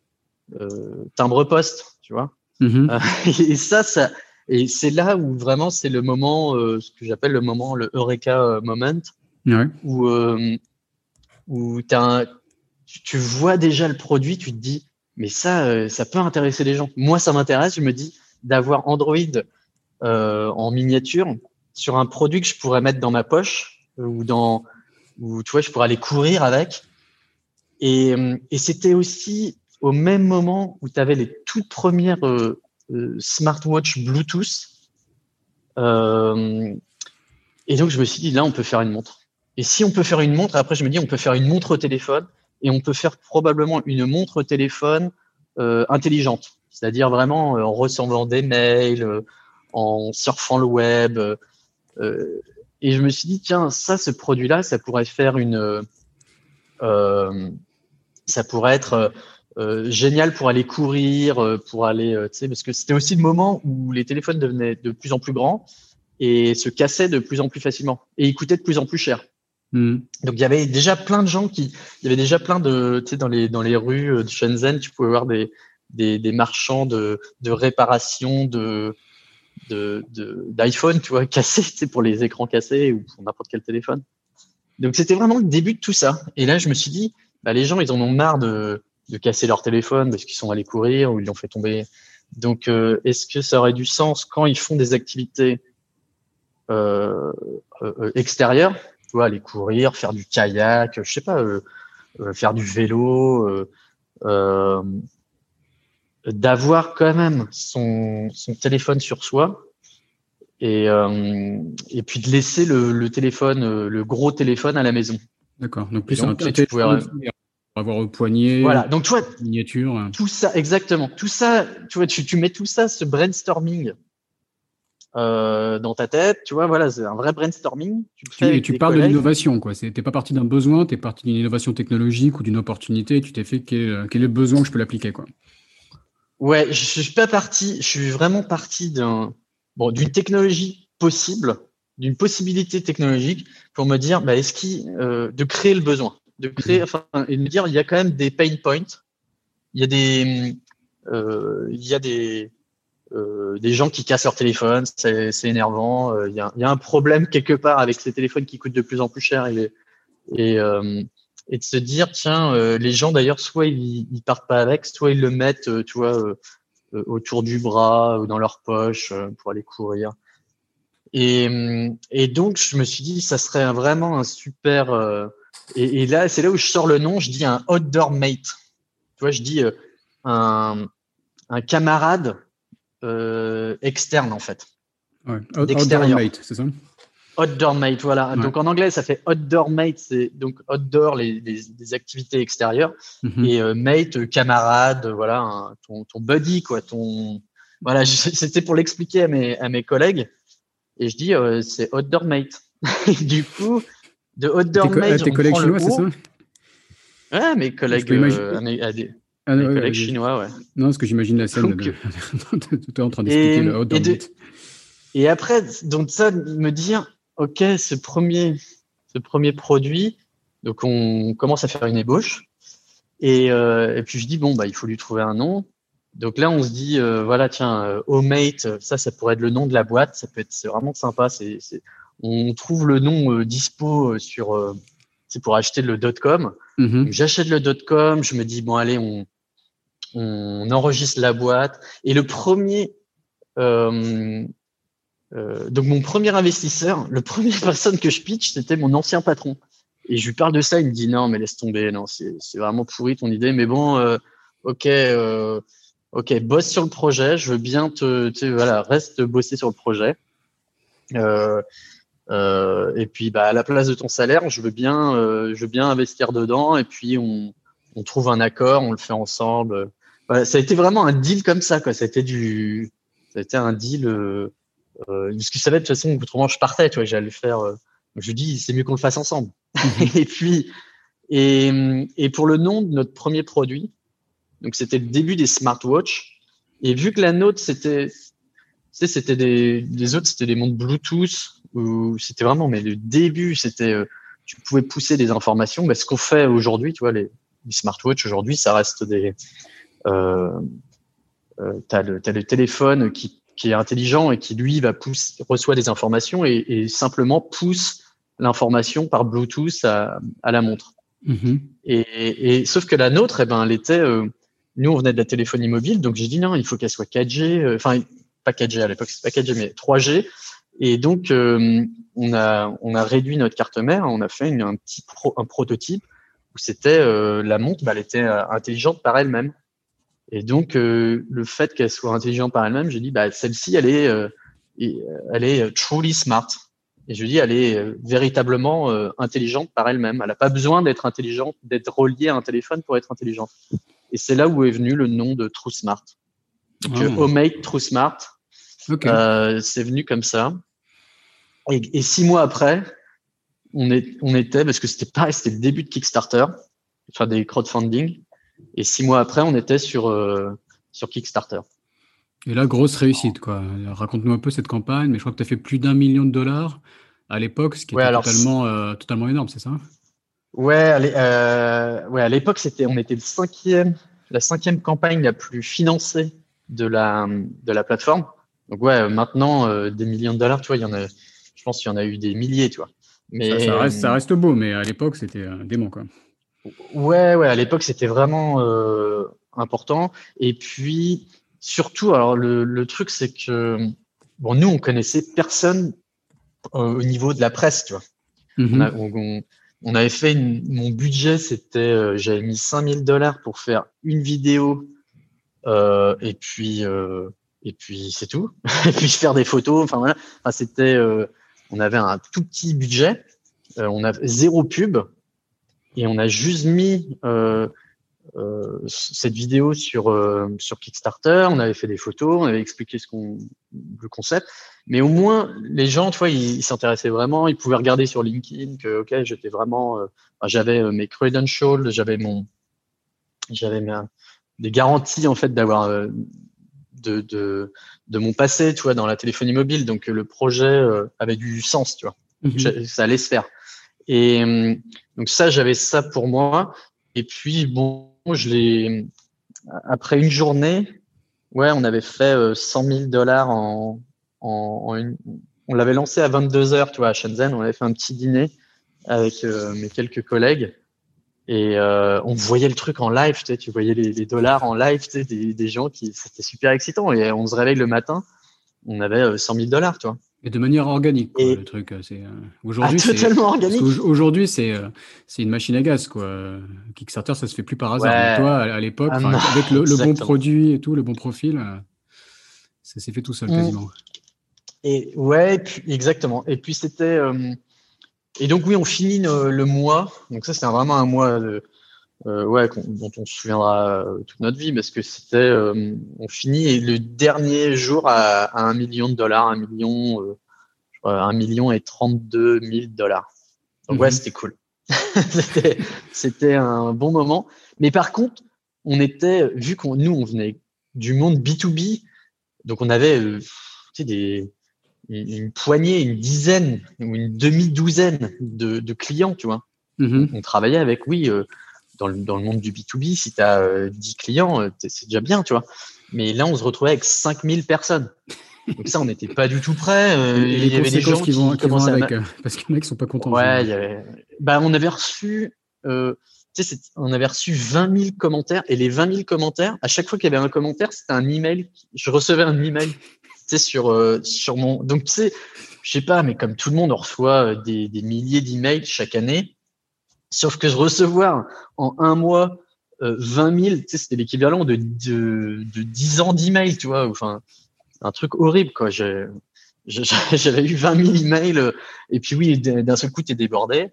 B: euh, timbre-poste, tu vois. Mm-hmm. Euh, et ça, ça, et c'est là où vraiment c'est le moment, ce que j'appelle le moment, le Eureka moment, où, où as tu, tu, vois déjà le produit, tu te dis, mais ça, ça peut intéresser les gens. Moi, ça m'intéresse, je me dis, d'avoir Android en miniature sur un produit que je pourrais mettre dans ma poche ou dans, ou tu vois, je pourrais aller courir avec. Et, et c'était aussi au même moment où tu avais les toutes premières euh, euh, smartwatch Bluetooth. Euh, et donc, je me suis dit, là, on peut faire une montre. Et si on peut faire une montre, après, je me dis, on peut faire une montre téléphone et on peut faire probablement une montre téléphone euh, intelligente. C'est-à-dire vraiment en recevant des mails, en surfant le web. Et je me suis dit, tiens, ça, ce produit-là, ça pourrait faire une, euh, ça pourrait être euh, euh, génial pour aller courir, euh, pour aller, tu sais, parce que c'était aussi le moment où les téléphones devenaient de plus en plus grands et se cassaient de plus en plus facilement et ils coûtaient de plus en plus cher. Hmm. Donc il y avait déjà plein de gens qui, il y avait déjà plein de, tu sais, dans les dans les rues de Shenzhen, tu pouvais voir des des, des marchands de de réparation de de d'iPhone, tu vois, cassés, tu sais, pour les écrans cassés ou pour n'importe quel téléphone. Donc c'était vraiment le début de tout ça. Et là, je me suis dit, bah, les gens, ils en ont marre de, de casser leur téléphone parce qu'ils sont allés courir ou ils l'ont fait tomber. Donc, euh, est-ce que ça aurait du sens quand ils font des activités euh, euh, extérieures, tu vois, aller courir, faire du kayak, je sais pas, euh, euh, faire du vélo, d'avoir quand même son, son téléphone sur soi et, et puis de laisser le, le téléphone, le gros téléphone à la maison.
A: D'accord. Donc plus un petit avoir au poignet.
B: Voilà. Donc tu vois,
A: miniature.
B: Tout ça, exactement. Tout ça, tu vois, tu, tu mets tout ça, ce brainstorming euh, dans ta tête. Tu vois, voilà, c'est un vrai brainstorming.
A: Tu, et tu parles de l'innovation, quoi. T'es pas parti d'un besoin, tu es parti d'une innovation technologique ou d'une opportunité. Tu t'es fait quel, quel, est le besoin que je peux l'appliquer, quoi.
B: Ouais, je, suis pas parti. Je suis vraiment parti d'un bon d'une technologie possible d'une possibilité technologique pour me dire, bah, est-ce qu'il, euh, de créer le besoin, de créer, mhm. enfin, et de me dire, il y a quand même des pain points, il y a des, euh, il y a des, euh, des gens qui cassent leur téléphone, c'est, c'est énervant, euh, il y, a, il y a un problème quelque part avec ces téléphones qui coûtent de plus en plus cher et, et, euh, et de se dire, tiens, euh, les gens d'ailleurs, soit ils, ils partent pas avec, soit ils le mettent, tu vois, autour du bras ou dans leur poche pour aller courir. Et, et, donc, je me suis dit, ça serait vraiment un super. Euh, et, et, là, c'est là où je sors le nom. Je dis un outdoor mate. Tu vois, je dis euh, un, un, camarade euh, externe en fait.
A: Ouais. Outdoor mate, c'est ça?
B: Outdoor mate, voilà. Donc en anglais, ça fait outdoor mate, c'est donc outdoor les, les, les activités extérieures mm-hmm. et euh, mate camarade, voilà, ton, ton buddy quoi, ton voilà. C'était pour l'expliquer à mes à mes collègues. Et je dis, euh, c'est Outdoor Mate. du coup, de Outdoor Mate.
A: Tes collègues chinois, c'est ça
B: Ouais, mes collègues. Euh, Ah, les collègues chinois, ouais.
A: Non, parce que j'imagine la scène. tu es en train d'expliquer le hot
B: et, et après, donc ça, me dire, ok, ce premier, ce premier produit, donc on commence à faire une ébauche. Et, euh, et puis je dis bon bah il faut lui trouver un nom. Donc là on se dit euh, voilà tiens euh, Homemate ça ça pourrait être le nom de la boîte ça peut être c'est vraiment sympa c'est on trouve le nom euh, dispo sur c'est pour acheter le .com. Mm-hmm. J'achète le .com je me dis bon allez on on enregistre la boîte et le premier euh, donc mon premier investisseur, le premier personne que je pitch, c'était mon ancien patron. Et je lui parle de ça, il me dit non, mais laisse tomber, non, c'est vraiment pourri ton idée, mais bon, euh, ok, euh, ok, bosse sur le projet, je veux bien te, tu voilà, reste bosser sur le projet. Euh, euh, et puis, bah, à la place de ton salaire, je veux bien, je veux bien investir dedans, et puis on, on trouve un accord, on le fait ensemble. Voilà, ça a été vraiment un deal comme ça, quoi. Ça a été du, ça a été un deal. Euh, euh, parce qu'il savait de toute façon, autrement je partais, tu vois, j'allais faire. je lui dis, c'est mieux qu'on le fasse ensemble. Et puis, et, et, pour le nom de notre premier produit, donc c'était le début des smartwatches. Et vu que la nôtre, c'était, c'était des, les autres, c'était des montres Bluetooth, où c'était vraiment, mais le début, c'était, euh, tu pouvais pousser des informations. Mais ce qu'on fait aujourd'hui, tu vois, les, les smartwatches aujourd'hui, ça reste des, euh, euh, t'as le, as le téléphone qui, qui est intelligent et qui lui va pousser, reçoit des informations et, et simplement pousse l'information par Bluetooth à, à la montre. Mm-hmm. Et, et, sauf que la nôtre, eh ben, elle était, euh, nous on venait de la téléphonie mobile, donc j'ai dit non, il faut qu'elle soit 4G, euh, enfin pas 4G à l'époque, c'est pas 4G mais 3G. Et donc euh, on a on a réduit notre carte mère, on a fait une, un petit pro, un prototype où c'était la montre, bah, elle était intelligente par elle-même. Et donc le fait qu'elle soit intelligente par elle-même, j'ai dit bah celle-ci elle est elle est truly smart. Et je dis, elle est euh, véritablement euh, intelligente par elle-même. Elle n'a pas besoin d'être intelligente, d'être reliée à un téléphone pour être intelligente. Et c'est là où est venu le nom de True Smart. Donc, oh. Homemade True Smart. Euh, c'est venu comme ça. Et, et, six mois après, on, est, on était, parce que c'était pareil, c'était le début de Kickstarter, enfin des crowdfunding. Et six mois après, on était sur, euh, sur Kickstarter.
A: Et là, grosse réussite, quoi. Raconte-nous un peu cette campagne, mais je crois que tu as fait plus d'un million de dollars à l'époque, ce qui est totalement, euh, totalement énorme, c'est ça?
B: Ouais, euh, ouais, à l'époque, c'était, on était le cinquième, la cinquième campagne la plus financée de la, de la plateforme. Donc ouais, maintenant, euh, des millions de dollars, tu vois, il y en a, je pense qu'il y en a eu des milliers, tu vois.
A: Mais ça, reste, ça reste beau, mais à l'époque, c'était un démon, quoi.
B: Ouais, ouais, à l'époque, c'était vraiment important. Et puis, surtout, alors le, le truc, c'est que bon, nous, on connaissait personne euh, au niveau de la presse, tu vois. Mhm. on, on, avait fait une, mon budget, c'était, euh, j'avais mis 5000 dollars pour faire une vidéo, euh, et puis, euh, et puis c'est tout. et puis faire des photos. Enfin voilà. Enfin, c'était, euh, on avait un tout petit budget, on avait zéro pub, et on a juste mis euh, cette vidéo sur euh, sur Kickstarter, on avait fait des photos, on avait expliqué ce qu'on le concept, mais au moins les gens, tu vois, ils s'intéressaient vraiment, ils pouvaient regarder sur LinkedIn que ok, j'étais vraiment, euh, j'avais mes credentials, j'avais mon, j'avais des garanties en fait d'avoir de, de, de mon passé, tu vois, dans la téléphonie mobile, donc le projet avait du sens, tu vois, mhm. ça allait se faire. Et donc ça, j'avais ça pour moi. Et puis bon, je l'ai après une journée, ouais, on avait fait 100 euh, 000 dollars en, en, une, on l'avait lancé à 22 heures, tu vois, à Shenzhen. On avait fait un petit dîner avec euh, mes quelques collègues et euh, on voyait le truc en live, tu, sais, tu voyais les, les, dollars en live, tu sais, des, des gens qui, c'était super excitant. Et on se réveille le matin, on avait 100 000 dollars, tu vois.
A: Et de manière organique, quoi, le truc. Euh, c'est, euh,
B: aujourd'hui, ah, totalement organique.
A: Aujourd'hui, c'est, euh, c'est une machine à gaz, quoi. Kickstarter, ça se fait plus par hasard. toi, à, l'époque, ah, avec le, bon produit et tout, le bon profil, ça s'est fait tout seul, mm. quasiment.
B: Et ouais, exactement. Et puis c'était. et donc, oui, on finit le, mois. Donc, ça, c'était vraiment un mois de, ouais, dont on se souviendra toute notre vie parce que c'était, on finit le dernier jour à, un million de dollars, un million, euh, un million et 32 000 dollars. Donc ouais, mhm. c'était cool. c'était un bon moment. Mais par contre, on était, vu qu'on nous, on venait du monde B2B, donc on avait euh, des, une, poignée, une dizaine ou une demi-douzaine de, clients, tu vois. Mm-hmm. On travaillait avec, oui, euh, dans, le, dans, le, monde du B2B, si tu as 10 clients, c'est déjà bien, tu vois. Mais là, on se retrouvait avec 5000 personnes. Donc ça, on n'était pas du tout prêt.
A: il y avait des gens qui, vont, avec, parce qu'il y en a qui sont pas contents.
B: Ouais, il y avait... bah, on avait reçu on avait reçu 20 000 commentaires et les 20 000 commentaires, à chaque fois qu'il y avait un commentaire, c'était un email. Je recevais un email, tu sur euh, sur mon. Donc tu sais, je sais pas, mais comme tout le monde, on reçoit euh, des, des milliers d'emails chaque année. Sauf que je recevoir en un mois 20 000, tu sais, c'était l'équivalent de, de, de 10 ans d'emails, tu vois. Enfin, un truc horrible, quoi. J'avais eu 20 000 emails euh, et puis oui, d'un seul coup, tu es débordé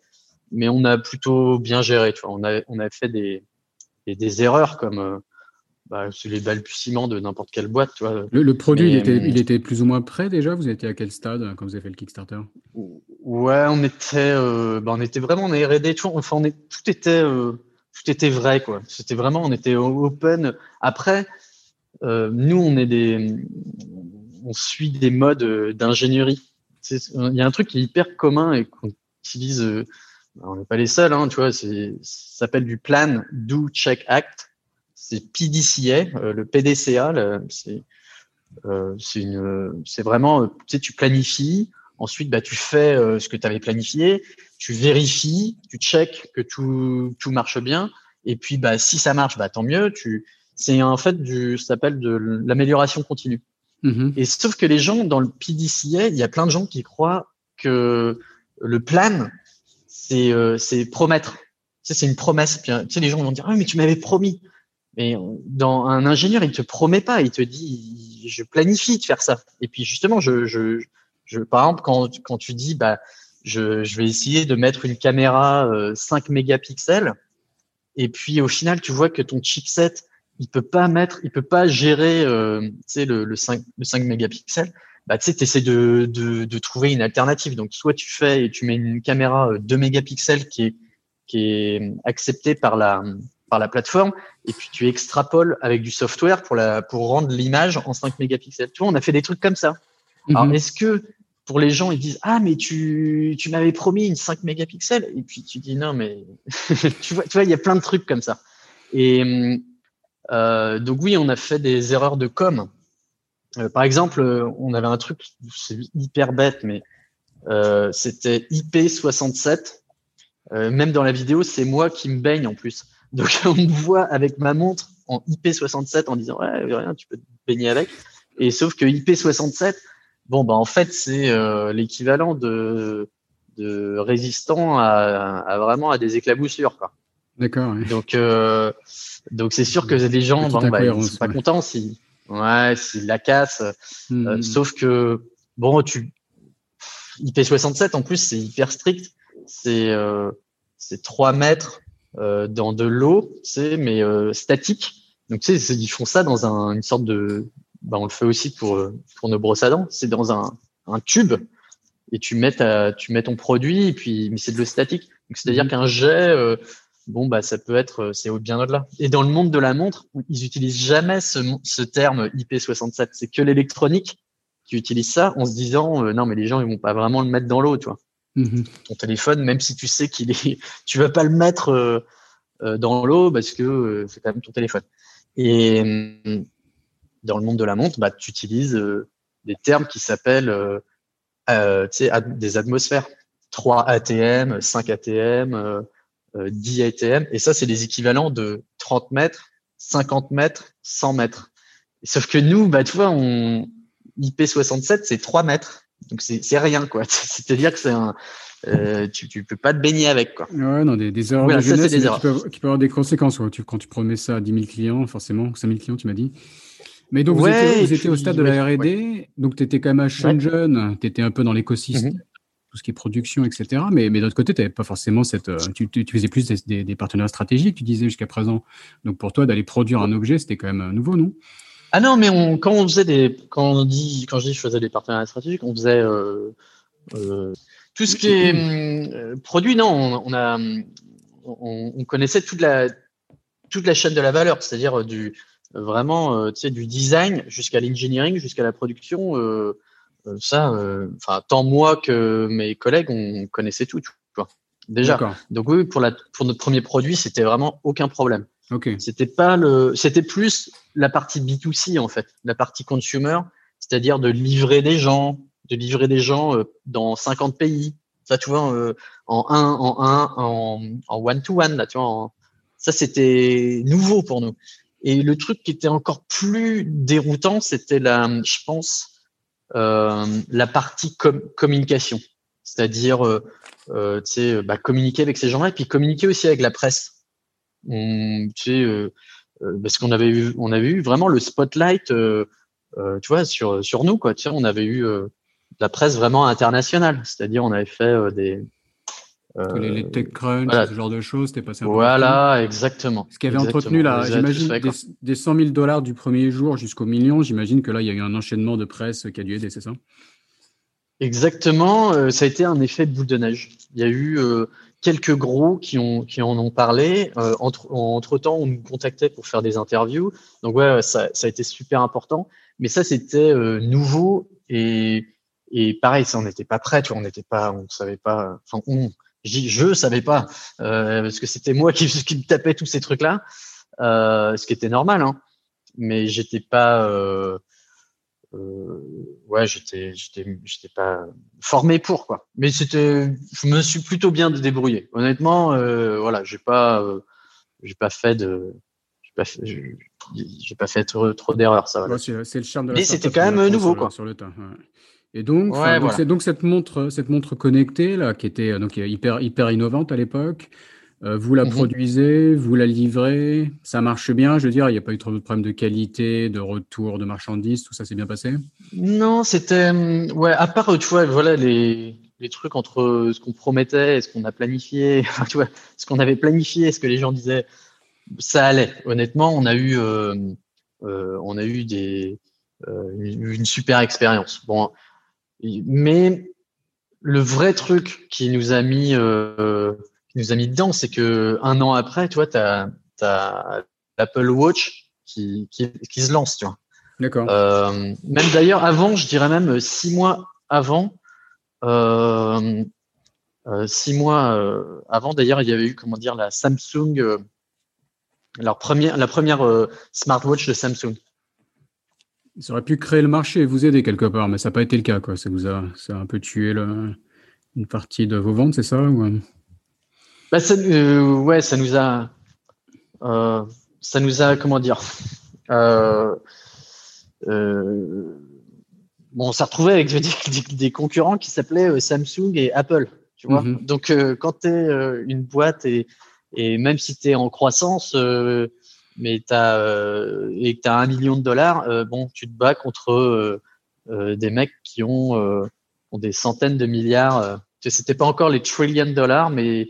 B: mais on a plutôt bien géré. Tu vois. On, a, on a fait des, des, erreurs comme euh, bah, les balbutiements de n'importe quelle boîte. Tu vois.
A: Le, produit, il, était, il, était, plus ou moins prêt déjà Vous étiez à quel stade quand vous avez fait le Kickstarter?
B: Ouais, on était, euh, bah, on était vraiment en R&D. Enfin, on est, tout était, euh, tout était vrai, quoi. C'était vraiment, on était open. Après, nous, on est des, on suit des modes d'ingénierie. Il y a un truc qui est hyper commun et qu'on utilise bah, on n'est pas les seuls, hein, tu vois, ça s'appelle du Plan, Do, Check, Act. C'est PDCA, euh, le PDCA, c'est euh, c'est vraiment, tu sais, tu planifies, ensuite bah, tu fais euh, ce que tu avais planifié, tu vérifies, tu check que tout, tout marche bien, et puis bah, si ça marche, bah, tant mieux. Tu, c'est en fait du, ça s'appelle de l'amélioration continue. Mm-hmm. Et sauf que les gens dans le PDCA, il y a plein de gens qui croient que le plan, c'est euh, c'est promettre. Tu sais, c'est une promesse. Puis, tu sais, les gens vont dire ah mais tu m'avais promis. Mais dans un ingénieur, il te promet pas. Il te dit je planifie de faire ça. Et puis justement, je je, je par exemple quand quand tu dis bah je, je vais essayer de mettre une caméra 5 euh, mégapixels et puis au final tu vois que ton chipset il peut pas mettre il peut pas gérer euh, tu sais le, le 5 le 5 mégapixels bah, tu sais, tu essaies de, de, de, trouver une alternative. Donc, soit tu fais et tu mets une caméra 2 euh, mégapixels qui est, qui est acceptée par la, par la plateforme, et puis tu extrapoles avec du software pour, la, pour rendre l'image en 5 mégapixels. Tu vois, on a fait des trucs comme ça. Alors, mhm. est-ce que pour les gens, ils disent Ah, mais tu, tu m'avais promis une 5 mégapixels Et puis tu dis Non, mais tu vois, tu vois, il y a plein de trucs comme ça. Et euh, donc, oui, on a fait des erreurs de com. Euh, par exemple, on avait un truc, c'est hyper bête, mais euh, c'était IP67. même dans la vidéo, c'est moi qui me baigne en plus. Donc on me voit avec ma montre en IP67 en disant ouais rien, tu peux te baigner avec. Et sauf que IP67, bon bah en fait c'est l'équivalent de de résistant à, à, vraiment à des éclaboussures quoi.
A: D'accord.
B: Donc donc c'est sûr que les gens bon, bah, ils sont pas contents si Ouais, s'il la casse. Euh, hmm. sauf que, bon, tu. IP67, en plus, c'est hyper strict. C'est euh, 3 mètres euh, dans de l'eau, tu sais, mais euh, statique. Donc, tu sais, ils font ça dans un, une sorte de. Bah, on le fait aussi pour, pour nos brosses à dents. C'est dans un, un tube et tu mets, ta, tu mets ton produit, et puis, mais c'est de l'eau statique. Donc, c'est-à-dire hmm. qu'un jet, bon bah ça peut être euh, c'est bien au-delà. Et dans le monde de la montre, ils utilisent jamais ce, ce terme IP67. C'est que l'électronique qui utilise ça en se disant euh, non mais les gens ils vont pas vraiment le mettre dans l'eau, tu vois. Mm-hmm. Ton téléphone, même si tu sais qu'il est, tu vas pas le mettre euh, dans l'eau parce que c'est quand même ton téléphone. Et dans le monde de la montre, bah tu utilises des termes qui s'appellent euh, des atmosphères. 3 ATM, 5 ATM, 10 euh, ATM. Et ça, c'est des équivalents de 30 mètres, 50 mètres, 100 mètres. Sauf que nous, bah, tu vois, on, IP67, c'est 3 mètres. Donc, c'est rien, quoi. C'est-à-dire que c'est un, euh, tu, tu peux pas te baigner avec, quoi.
A: Ouais, non, des, des erreurs de jeunesse des erreurs. Qui, peuvent, qui, peuvent, avoir des conséquences, quoi. Tu, quand tu promets ça à 10 000 clients, forcément, 5 000 clients, tu m'as dit. Mais donc, vous, étiez, vous étiez, au stade de la R&D, donc tu étais quand même à jeune, tu étais un peu dans l'écosystème. Mhm tout ce qui est production, etc. Mais, mais d'autre côté, pas forcément cette. Euh, tu, tu, faisais plus des, des, partenaires stratégiques, tu disais jusqu'à présent. Donc pour toi, d'aller produire un objet, c'était quand même euh, nouveau, non?
B: Ah non, mais on, quand on faisait des. Quand, on dit, quand je dis je faisais des partenaires stratégiques, on faisait. Euh, tout ce qui est produit, non, on, a, on, connaissait toute la, toute la chaîne de la valeur, c'est-à-dire du vraiment tu sais, du design jusqu'à l'engineering, jusqu'à la production. ça, enfin tant moi que mes collègues, on connaissait tout. Déjà. Donc oui, pour, la, pour notre premier produit, c'était vraiment aucun problème.
A: Okay.
B: C'était pas le, c'était plus la partie B2C en fait, la partie consumer, c'est-à-dire de livrer des gens, de livrer des gens euh, dans 50 pays. Ça, tu vois, euh, en un, en un, en, one to one là, tu vois. ça, c'était nouveau pour nous. Et le truc qui était encore plus déroutant, c'était la, je pense, euh, la partie communication, c'est-à-dire bah, communiquer avec ces gens-là et puis communiquer aussi avec la presse. On, tu sais, euh, euh, parce qu'on avait eu, on avait eu vraiment le spotlight, euh, tu vois, sur sur nous quoi. Tu sais, on avait eu la presse vraiment internationale, c'est-à-dire on avait fait des
A: les, les TechCrunch, voilà. ce genre de choses, c'était passé un
B: Voilà, exactement.
A: Ce qui avait
B: exactement.
A: entretenu là, j'imagine, des, des 100 000 dollars du premier jour jusqu'au million, j'imagine que là, il y a eu un enchaînement de presse qui a dû aider, c'est ça?
B: Exactement, euh, ça a été un effet de boule de neige. Il y a eu euh, quelques gros qui, ont, qui en ont parlé. Euh, entre, entre temps, on nous contactait pour faire des interviews. Donc ouais, ça, ça a été super important. Mais ça, c'était euh, nouveau et, et pareil, ça, on n'était pas prêt. Tu vois, on n'était pas, on savait pas. Enfin, on, je savais pas parce que c'était moi qui, qui me tapais tous ces trucs-là, ce qui était normal. Hein. Mais j'étais pas euh, ouais, j'étais, j'étais, j'étais pas formé pour quoi. Mais c'était, je me suis plutôt bien débrouillé. Honnêtement, euh, voilà, j'ai pas, euh, j'ai pas fait de, j'ai pas fait, trop, trop d'erreurs, ça.
A: Ouais, c'est, le charme de la
B: Mais c'était quand même nouveau
A: sur,
B: quoi.
A: Sur le tas. Ouais. Et donc,
B: ouais,
A: donc,
B: voilà.
A: c'est donc cette montre, cette montre connectée là, qui était donc hyper hyper innovante à l'époque. Euh, vous la
B: Mhm.
A: produisez, vous la livrez, ça marche bien, je veux dire, il n'y a pas eu trop de problèmes de qualité, de retour de marchandises, tout ça s'est bien passé?
B: Non, c'était hum, ouais, à part tu vois, voilà les les trucs entre ce qu'on promettait et ce qu'on a planifié, tu vois, ce qu'on avait planifié, ce que les gens disaient, ça allait. Honnêtement, on a eu euh, euh, on a eu des euh, une super expérience. Bon, mais le vrai truc qui nous a mis euh, qui nous a mis dedans, c'est que un an après, tu vois, tu as, l'Apple Watch qui, qui, qui, se lance, tu vois.
A: D'accord.
B: Euh, même d'ailleurs, avant, je dirais même six mois avant, euh, euh, six mois avant, d'ailleurs, il y avait eu, comment dire, la Samsung, leur première, la première smartwatch de Samsung.
A: Ça aurait pu créer le marché et vous aider quelque part, mais ça n'a pas été le cas, quoi. Ça vous a, ça a un peu tué le, une partie de vos ventes, c'est ça ou...
B: Bah, ça, euh, ouais, ça nous a, euh, ça nous a, comment dire, euh, bon, on s'est retrouvé avec des, des, des, concurrents qui s'appelaient Samsung et Apple, tu vois. Mm -hmm. Donc, quand tu es une boîte et, et même si tu es en croissance, mais as, et que tu as un million de dollars, bon, tu te bats contre des mecs qui ont, ont des centaines de milliards. C'était pas encore les trillions de dollars, mais euh,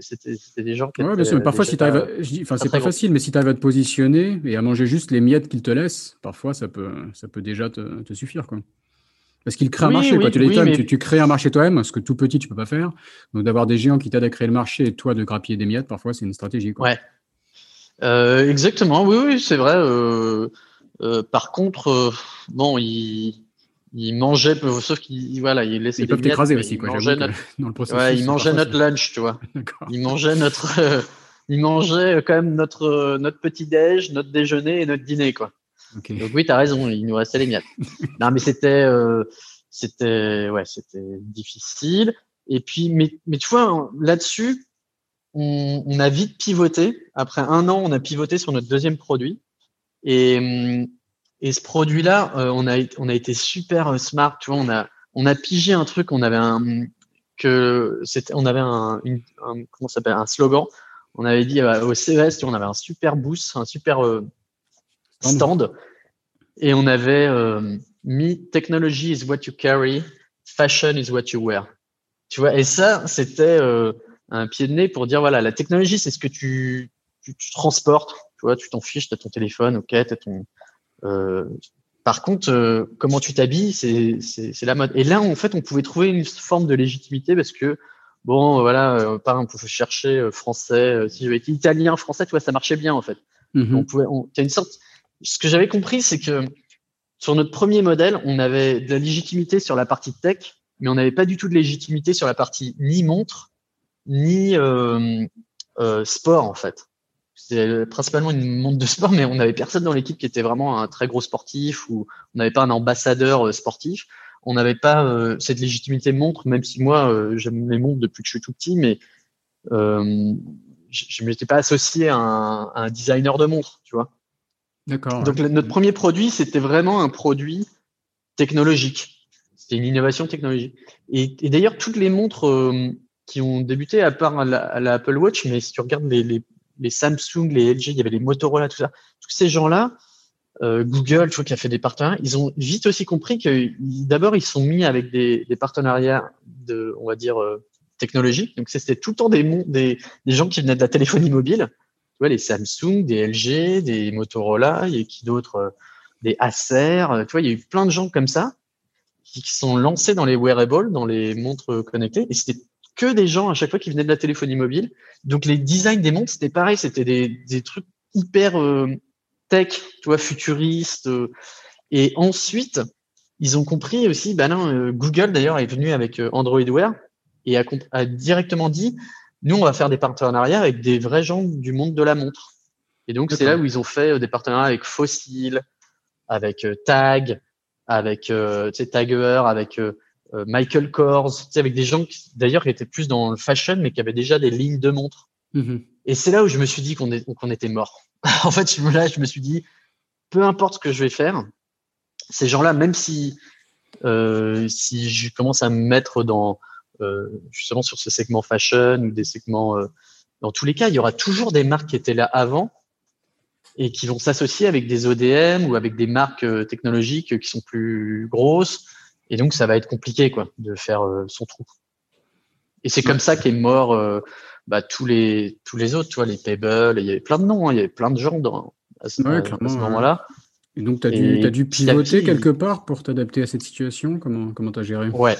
B: c'était des gens qui
A: ouais, bien sûr, mais parfois si tu arrives je dis enfin c'est pas facile mais si tu arrives à te positionner et à manger juste les miettes qu'ils te laissent parfois ça peut ça peut déjà te, te suffire quoi. Parce qu'ils créent
B: oui,
A: un marché
B: oui,
A: quoi. tu,
B: oui,
A: mais...
B: mais...
A: tu, tu, crées un marché toi-même ce que tout petit tu peux pas faire. Donc d'avoir des géants qui t'aident à créer le marché et toi de grappiller des miettes parfois c'est une stratégie quoi.
B: ouais. Euh, exactement. Oui oui c'est vrai. Euh, par contre bon il il mangeait, sauf qu'il voilà, il laissait
A: ils peuvent t'écraser aussi, quoi.
B: Mangeait notre,
A: dans le processus,
B: ouais, il mangeait notre lunch, tu vois. Il mangeait notre, euh, il mangeait quand même notre euh, notre petit déj, notre déjeuner et notre dîner, quoi.
A: Okay.
B: Donc oui, t'as raison, il nous restait les miettes. non, mais c'était, euh, c'était, ouais, c'était difficile. Et puis, mais mais tu vois, là-dessus, on, on, a vite pivoté. Après un an, on a pivoté sur notre deuxième produit. Et et ce produit-là, euh, on, a, on a été super smart, tu vois, on a, on a pigé un truc, on avait un, que c'était, on avait un, une, un comment s'appelle, un slogan. On avait dit euh, au CES, tu vois, on avait un super boost, un super euh, stand, et on avait euh, mis technology is what you carry, fashion is what you wear. Tu vois, et ça, c'était euh, un pied de nez pour dire voilà, la technologie, c'est ce que tu, tu, tu transportes. Tu vois, tu t'en fiches, tu as ton téléphone, ok, tu as ton, euh, par contre, euh, comment tu t'habilles, c'est la mode. Et là, en fait, on pouvait trouver une forme de légitimité parce que bon, voilà, euh, par on pouvait chercher euh, français. euh, si j'avais été italien, français, tu vois, ça marchait bien en fait.
A: Mhm.
B: On pouvait, on, y a une sorte. Ce que j'avais compris, c'est que sur notre premier modèle, on avait de la légitimité sur la partie tech, mais on n'avait pas du tout de légitimité sur la partie ni montre, ni euh, euh, sport en fait. C'était principalement une montre de sport, mais on n'avait personne dans l'équipe qui était vraiment un très gros sportif ou on n'avait pas un ambassadeur euh, sportif. On n'avait pas euh, cette légitimité montre, même si moi euh, j'aime les montres depuis que je suis tout petit, mais euh, je ne m'étais pas associé à un, à un designer de montres, tu vois.
A: D'accord.
B: Donc, notre premier produit, c'était vraiment un produit technologique. C'était une innovation technologique. Et, et d'ailleurs, toutes les montres qui ont débuté, à part la, la Apple Watch, mais si tu regardes les, les, les Samsung, les LG, il y avait les Motorola, tout ça, tous ces gens-là, euh, Google, tu vois, qui a fait des partenariats, ils ont vite aussi compris que d'abord, ils sont mis avec des, des partenariats de, on va dire, euh, technologiques. Donc, c'était tout le temps des, des, des gens qui venaient de la téléphonie mobile. Tu vois, les Samsung, des LG, des Motorola, a qui d'autres, euh, des Acer, euh, tu vois, il y a eu plein de gens comme ça qui qui sont lancés dans les wearables, dans les montres connectées, et c'était que des gens à chaque fois qui venaient de la téléphonie mobile. Donc les designs des montres, c'était pareil, c'était des, des trucs hyper euh, tech, tu vois, futuristes. euh. et ensuite, ils ont compris aussi, bah non, euh, Google d'ailleurs est venu avec euh, Android Wear et a, directement dit, nous, on va faire des partenariats avec des vrais gens du monde de la montre. Et donc, c'est là où ils ont fait euh, des partenariats avec Fossil, avec Tag, avec euh, Tagger, avec Michael Kors, tu sais, avec des gens qui, d'ailleurs, qui étaient plus dans le fashion, mais qui avaient déjà des lignes de montres.
A: Mhm.
B: Et c'est là où je me suis dit qu'on était mort. en fait, je me- là, je me suis dit, peu importe ce que je vais faire, ces gens-là, même si, euh, si je commence à me mettre dans, euh, justement sur ce segment fashion ou des segments, euh, dans tous les cas, il y aura toujours des marques qui étaient là avant et qui vont s'associer avec des ODM ou avec des marques euh, technologiques qui sont plus grosses. Et donc, ça va être compliqué, quoi, de faire euh, son trou. Et c'est comme ça qu'est mort euh, bah, tous les tous les autres, tu vois, les Pebble. Il y avait plein de noms, hein, il y avait plein de gens dans, à ce,
A: Ouais,
B: à- moment-là.
A: Et donc, tu as,
B: Et
A: dû, pivoter
B: petit,
A: quelque part pour t'adapter à cette situation? Comment comment t'as géré?
B: Ouais.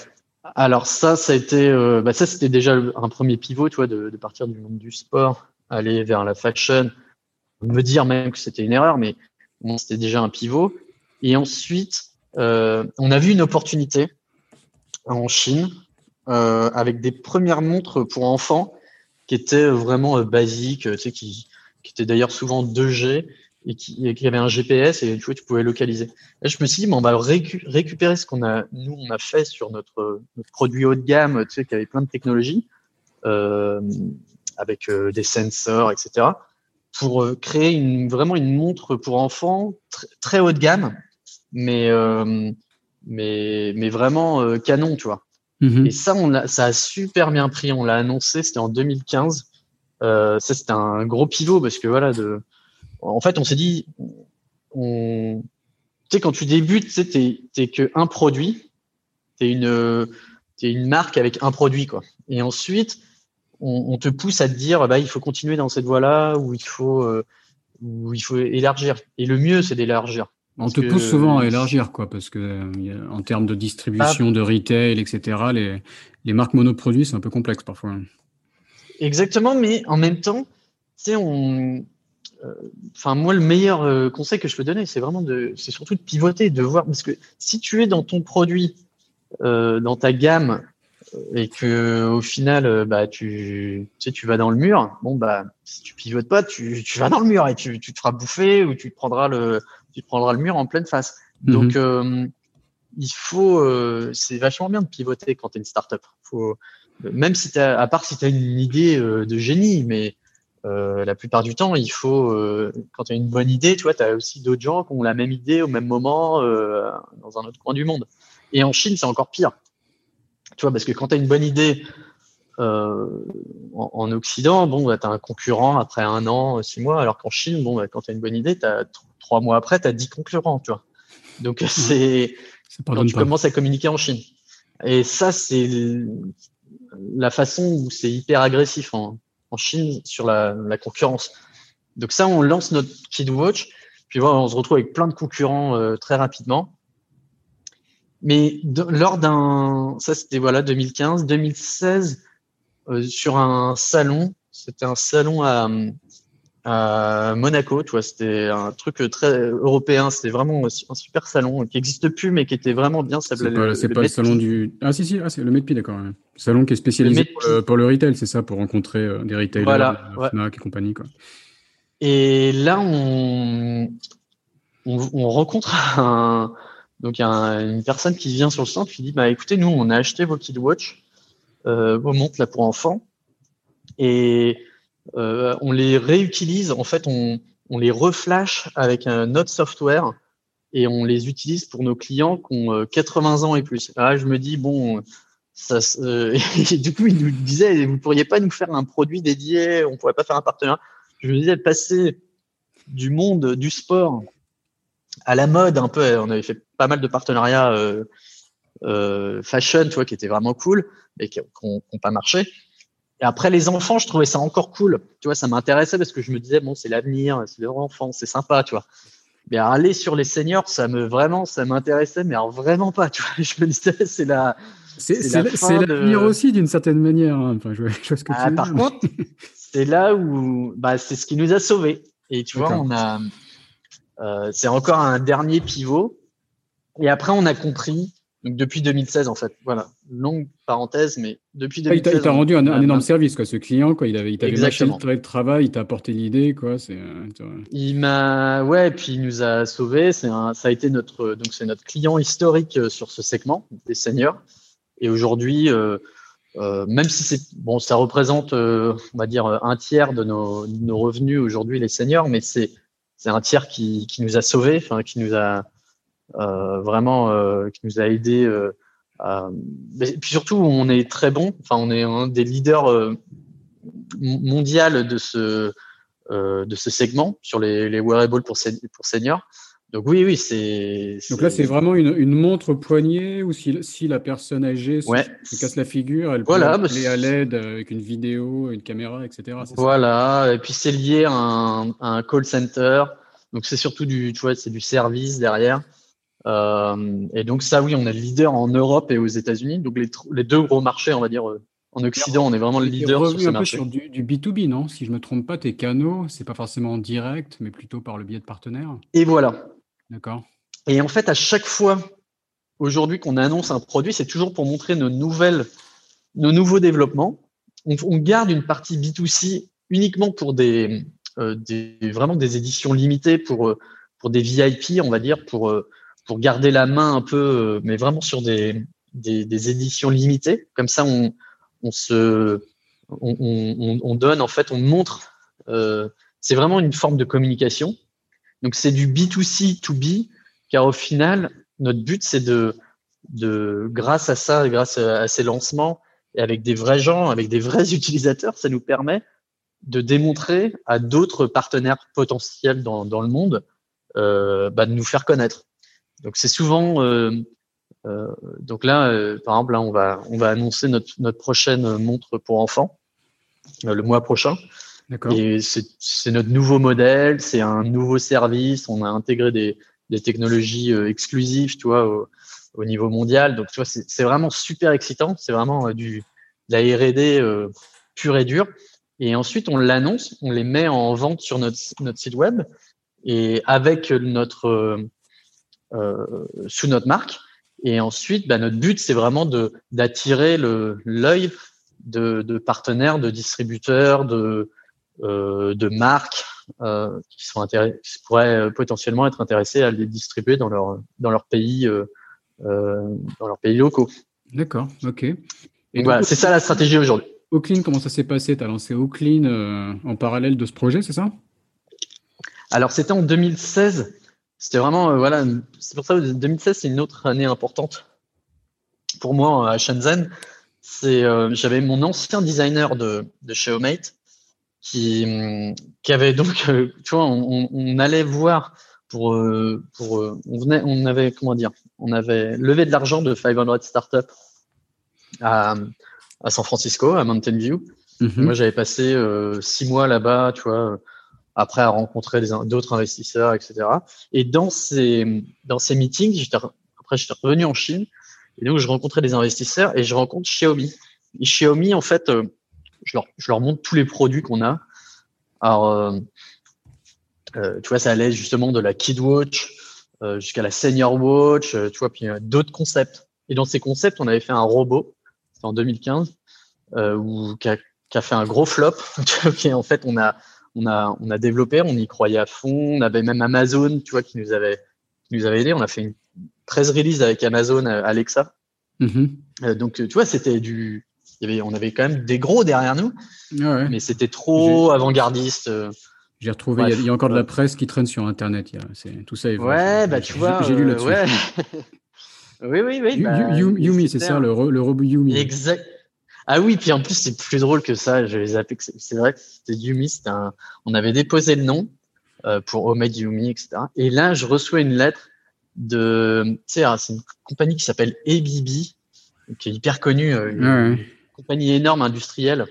B: Alors ça, ça a été, euh, bah ça c'était déjà un premier pivot, tu vois, de, de partir du monde du sport, aller vers la fashion, me dire même que c'était une erreur, mais bon, c'était déjà un pivot. Et ensuite, on a vu une opportunité en Chine euh, avec des premières montres pour enfants qui étaient vraiment euh, basiques, euh, tu sais, qui, étaient d'ailleurs souvent 2G et qui, et qui avaient un GPS et tu vois, tu pouvais localiser. Là, je me suis dit, on va récu- récupérer ce qu'on a, nous, on fait sur notre, produit haut de gamme, tu sais, qui avait plein de technologies, euh, avec euh, des sensors, etc., pour euh, créer vraiment une montre pour enfants tr- très haut de gamme, mais, euh, mais, mais vraiment euh, canon, tu vois.
A: Mhm.
B: Et ça, on l'a, ça a super bien pris. On l'a annoncé, c'était en 2015. Euh, ça, c'était un gros pivot parce que voilà, de, en fait, on s'est dit, on, tu sais, quand tu débutes, tu sais, t'es, t'es que un produit, t'es une, t'es une marque avec un produit, quoi. Et ensuite, on, on te pousse à te dire, bah, il faut continuer dans cette voie-là, ou il faut, euh, ou il faut élargir. Et le mieux, c'est d'élargir.
A: On
B: Parce
A: te
B: que-
A: pousse souvent à élargir, quoi, parce que euh, en termes de distribution, de retail, etc., les, les marques monoproduits, c'est un peu complexe parfois.
B: Exactement, mais en même temps, tu sais, on, euh, enfin moi le meilleur euh, conseil que je peux donner, c'est vraiment de, c'est surtout de pivoter, de voir, parce que si tu es dans ton produit, euh, dans ta gamme, et que au final, bah tu, tu sais, tu vas dans le mur, bon bah si tu pivotes pas, tu, tu vas dans le mur et tu, tu te feras bouffer ou tu te prendras le, tu prendras le mur en pleine face. Donc euh, il faut, euh, c'est vachement bien de pivoter quand tu es une startup. Faut, même si t'as, à part si tu as une idée euh, de génie, mais la plupart du temps, il faut, quand tu as une bonne idée, tu vois, tu as aussi d'autres gens qui ont la même idée au même moment dans un autre coin du monde. Et en Chine, c'est encore pire. Tu vois, parce que quand tu as une bonne idée euh, en, en Occident, bon, bah, tu as un concurrent après un an, six mois, alors qu'en Chine, bon, bah, quand tu as une bonne idée, t'as t- trois mois après, tu as dix concurrents, tu vois. Donc, c'est quand tu
A: pas.
B: commences à communiquer en Chine. Et ça, c'est la façon où c'est hyper agressif en, en Chine sur la, la concurrence. Donc ça, on lance notre KidWatch, puis voilà, on se retrouve avec plein de concurrents euh, très rapidement. Mais de- lors d'un, ça c'était voilà 2015, 2016, sur un salon. C'était un salon à, à Monaco, tu vois, c'était un truc très européen, c'était vraiment un super salon qui n'existe plus, mais qui était vraiment bien.
A: C'est pas, le, pas le salon du. Ah, si, si, ah, c'est le Medpi, d'accord. Salon qui est spécialisé pour le, retail, c'est ça, pour rencontrer euh, des retailers,
B: voilà,
A: euh, et compagnie, quoi.
B: Et là, on, on, rencontre un, donc a une personne qui vient sur le stand qui dit bah écoutez, nous, on a acheté vos KidWatch, euh, vos montres là pour enfants, et euh, on les réutilise. En fait, on, on les reflash avec un autre software et on les utilise pour nos clients qui ont 80 euh, ans et plus. Là, je me dis, bon, ça, euh, du coup, il nous disait, vous pourriez pas nous faire un produit dédié, on pourrait pas faire un partenariat. Je me disais, passer du monde du sport à la mode, un peu, on avait fait pas mal de partenariats euh, fashion, tu vois, qui étaient vraiment cool, mais qui n'ont pas marché. Et après, les enfants, je trouvais ça encore cool. Tu vois, ça m'intéressait parce que je me disais, bon, c'est l'avenir, c'est leur enfant, c'est sympa, tu vois. Mais aller sur les seniors, ça me vraiment, ça m'intéressait, mais alors vraiment pas, tu vois. Je me disais, c'est la.
A: C'est l'avenir aussi d'une certaine manière. Hein. Enfin, je, je ce que
B: ah, par contre, c'est là où, bah, c'est ce qui nous a sauvés. Et tu vois, on a, euh, c'est encore un dernier pivot. Et après, on a compris donc depuis 2016 en fait. Voilà, longue parenthèse, mais depuis 2016.
A: Ah, il t'a rendu un, énorme service quoi, ce client quoi. Il avait, il t'avait le travail, il t'a apporté l'idée quoi. C'est. Euh,
B: il m'a, ouais, puis il nous a sauvés. C'est un, ça a été notre, donc c'est notre client historique euh, sur ce segment des seniors. Et aujourd'hui, euh, euh, même si c'est bon, ça représente, on va dire un tiers de nos, de nos revenus aujourd'hui les seniors, mais c'est c'est un tiers qui, qui nous a sauvés, enfin qui nous a euh, vraiment euh, qui nous a aidé. Euh, et puis surtout, on est très bon. Enfin, on est un des leaders mondial de ce de ce segment sur les, les wearables pour, pour seniors. Donc oui, oui, c'est.
A: Donc là, c'est vraiment une, une, montre poignée ou si, si la personne âgée se, casse la figure, elle peut aller bah, à l'aide avec une vidéo, une caméra, etc.
B: Voilà, et puis c'est lié à un, à un, call center. Donc c'est surtout du, tu vois, c'est du service derrière. Euh, et donc ça, oui, on est le leader en Europe et aux États-Unis. Donc les, les, deux gros marchés, on va dire, euh, en Occident, on est vraiment le leader sur ce
A: un. Peu sur du, du, B2B, non? Si je me trompe pas, tes canaux, c'est pas forcément en direct, mais plutôt par le biais de partenaires?
B: Et voilà.
A: D'accord.
B: Et en fait, à chaque fois, aujourd'hui, qu'on annonce un produit, c'est toujours pour montrer nos nouvelles, nos nouveaux développements. On, on garde une partie B2C uniquement pour des, euh, des vraiment des éditions limitées pour euh, pour des VIP, on va dire, pour euh, pour garder la main un peu, euh, mais vraiment sur des, des, des éditions limitées. Comme ça, on, on se, on, on, on, donne, en fait, on montre. Euh, c'est vraiment une forme de communication. Donc, c'est du B2C to B, car au final, notre but, c'est de, de, grâce à ça, grâce à, ces lancements, et avec des vrais gens, avec des vrais utilisateurs, ça nous permet de démontrer à d'autres partenaires potentiels dans, dans le monde euh, bah, de nous faire connaître. Donc c'est souvent euh, euh, donc là, euh, par exemple, là, on va on va annoncer notre notre prochaine montre pour enfants le mois prochain. Et c'est notre nouveau modèle, c'est un nouveau service. On a intégré des, des technologies exclusives, tu vois, au, au, niveau mondial. Donc, tu vois, c'est vraiment super excitant. C'est vraiment du de la R&D euh, pure et dure. Et ensuite, on l'annonce, on les met en vente sur notre notre site web et avec notre euh, sous notre marque. Et ensuite, bah, notre but, c'est vraiment de d'attirer l'œil de, de, partenaires, de distributeurs, de, euh, de marques euh, qui, sont qui pourraient euh, potentiellement être intéressés à les distribuer dans leur, dans leur pays, euh, euh dans leurs pays locaux.
A: D'accord, ok.
B: Et voilà, c'est ça la stratégie aujourd'hui.
A: Oaklin, comment ça s'est passé? Tu as lancé Oaklin en parallèle de ce projet, c'est ça?
B: Alors, c'était en 2016. C'était vraiment, euh, voilà, c'est pour ça que 2016, c'est une autre année importante pour moi à Shenzhen. C'est, euh, j'avais mon ancien designer de, de chez Homemate qui, hum, qui avait donc, euh, tu vois, on, on, allait voir pour, pour, on venait, on avait, comment dire, on avait levé de l'argent de 500 Startups à, à San Francisco, à Mountain View. Mm-hmm. Moi, j'avais passé six mois là-bas, tu vois, après à rencontrer d'autres investisseurs, etc. Et dans ces, dans ces meetings, après, j'étais revenu en Chine, et donc je rencontrais des investisseurs et je rencontre Xiaomi. Et Xiaomi, en fait, euh, je leur, je leur montre tous les produits qu'on a. Alors, tu vois, ça allait justement de la Kid Watch jusqu'à la Senior Watch, tu vois, puis d'autres concepts. Et dans ces concepts, on avait fait un robot, c'était en 2015, où, qui, a, qui a fait un gros flop. en fait, on a, on a, on a développé, on y croyait à fond. On avait même Amazon, tu vois, qui nous avait, qui nous avait aidé. On a fait une 13 release avec Amazon euh, Alexa. Mm-hmm. Euh, donc, tu vois, c'était du, il y avait, on avait quand même des gros derrière nous, mais c'était trop avant-gardiste. Euh.
A: J'ai retrouvé, il, y a, encore de la presse qui traîne sur Internet. C'est tout ça. Est
B: ouais, bah tu vois,
A: j'ai lu là-dessus. Ouais.
B: oui, oui, oui.
A: Bah, Yumi, c'est ça, le, le, robot Yumi.
B: Exact. Ah oui, puis en plus, c'est plus drôle que ça. Je les C'est vrai que c'était Yumi. Un... On avait déposé le nom euh, pour Homemade Yumi, etc. Et là, je reçois une lettre de. Tu sais, ah, c'est une compagnie qui s'appelle ABB, qui est hyper connue, euh, une compagnie énorme industrielle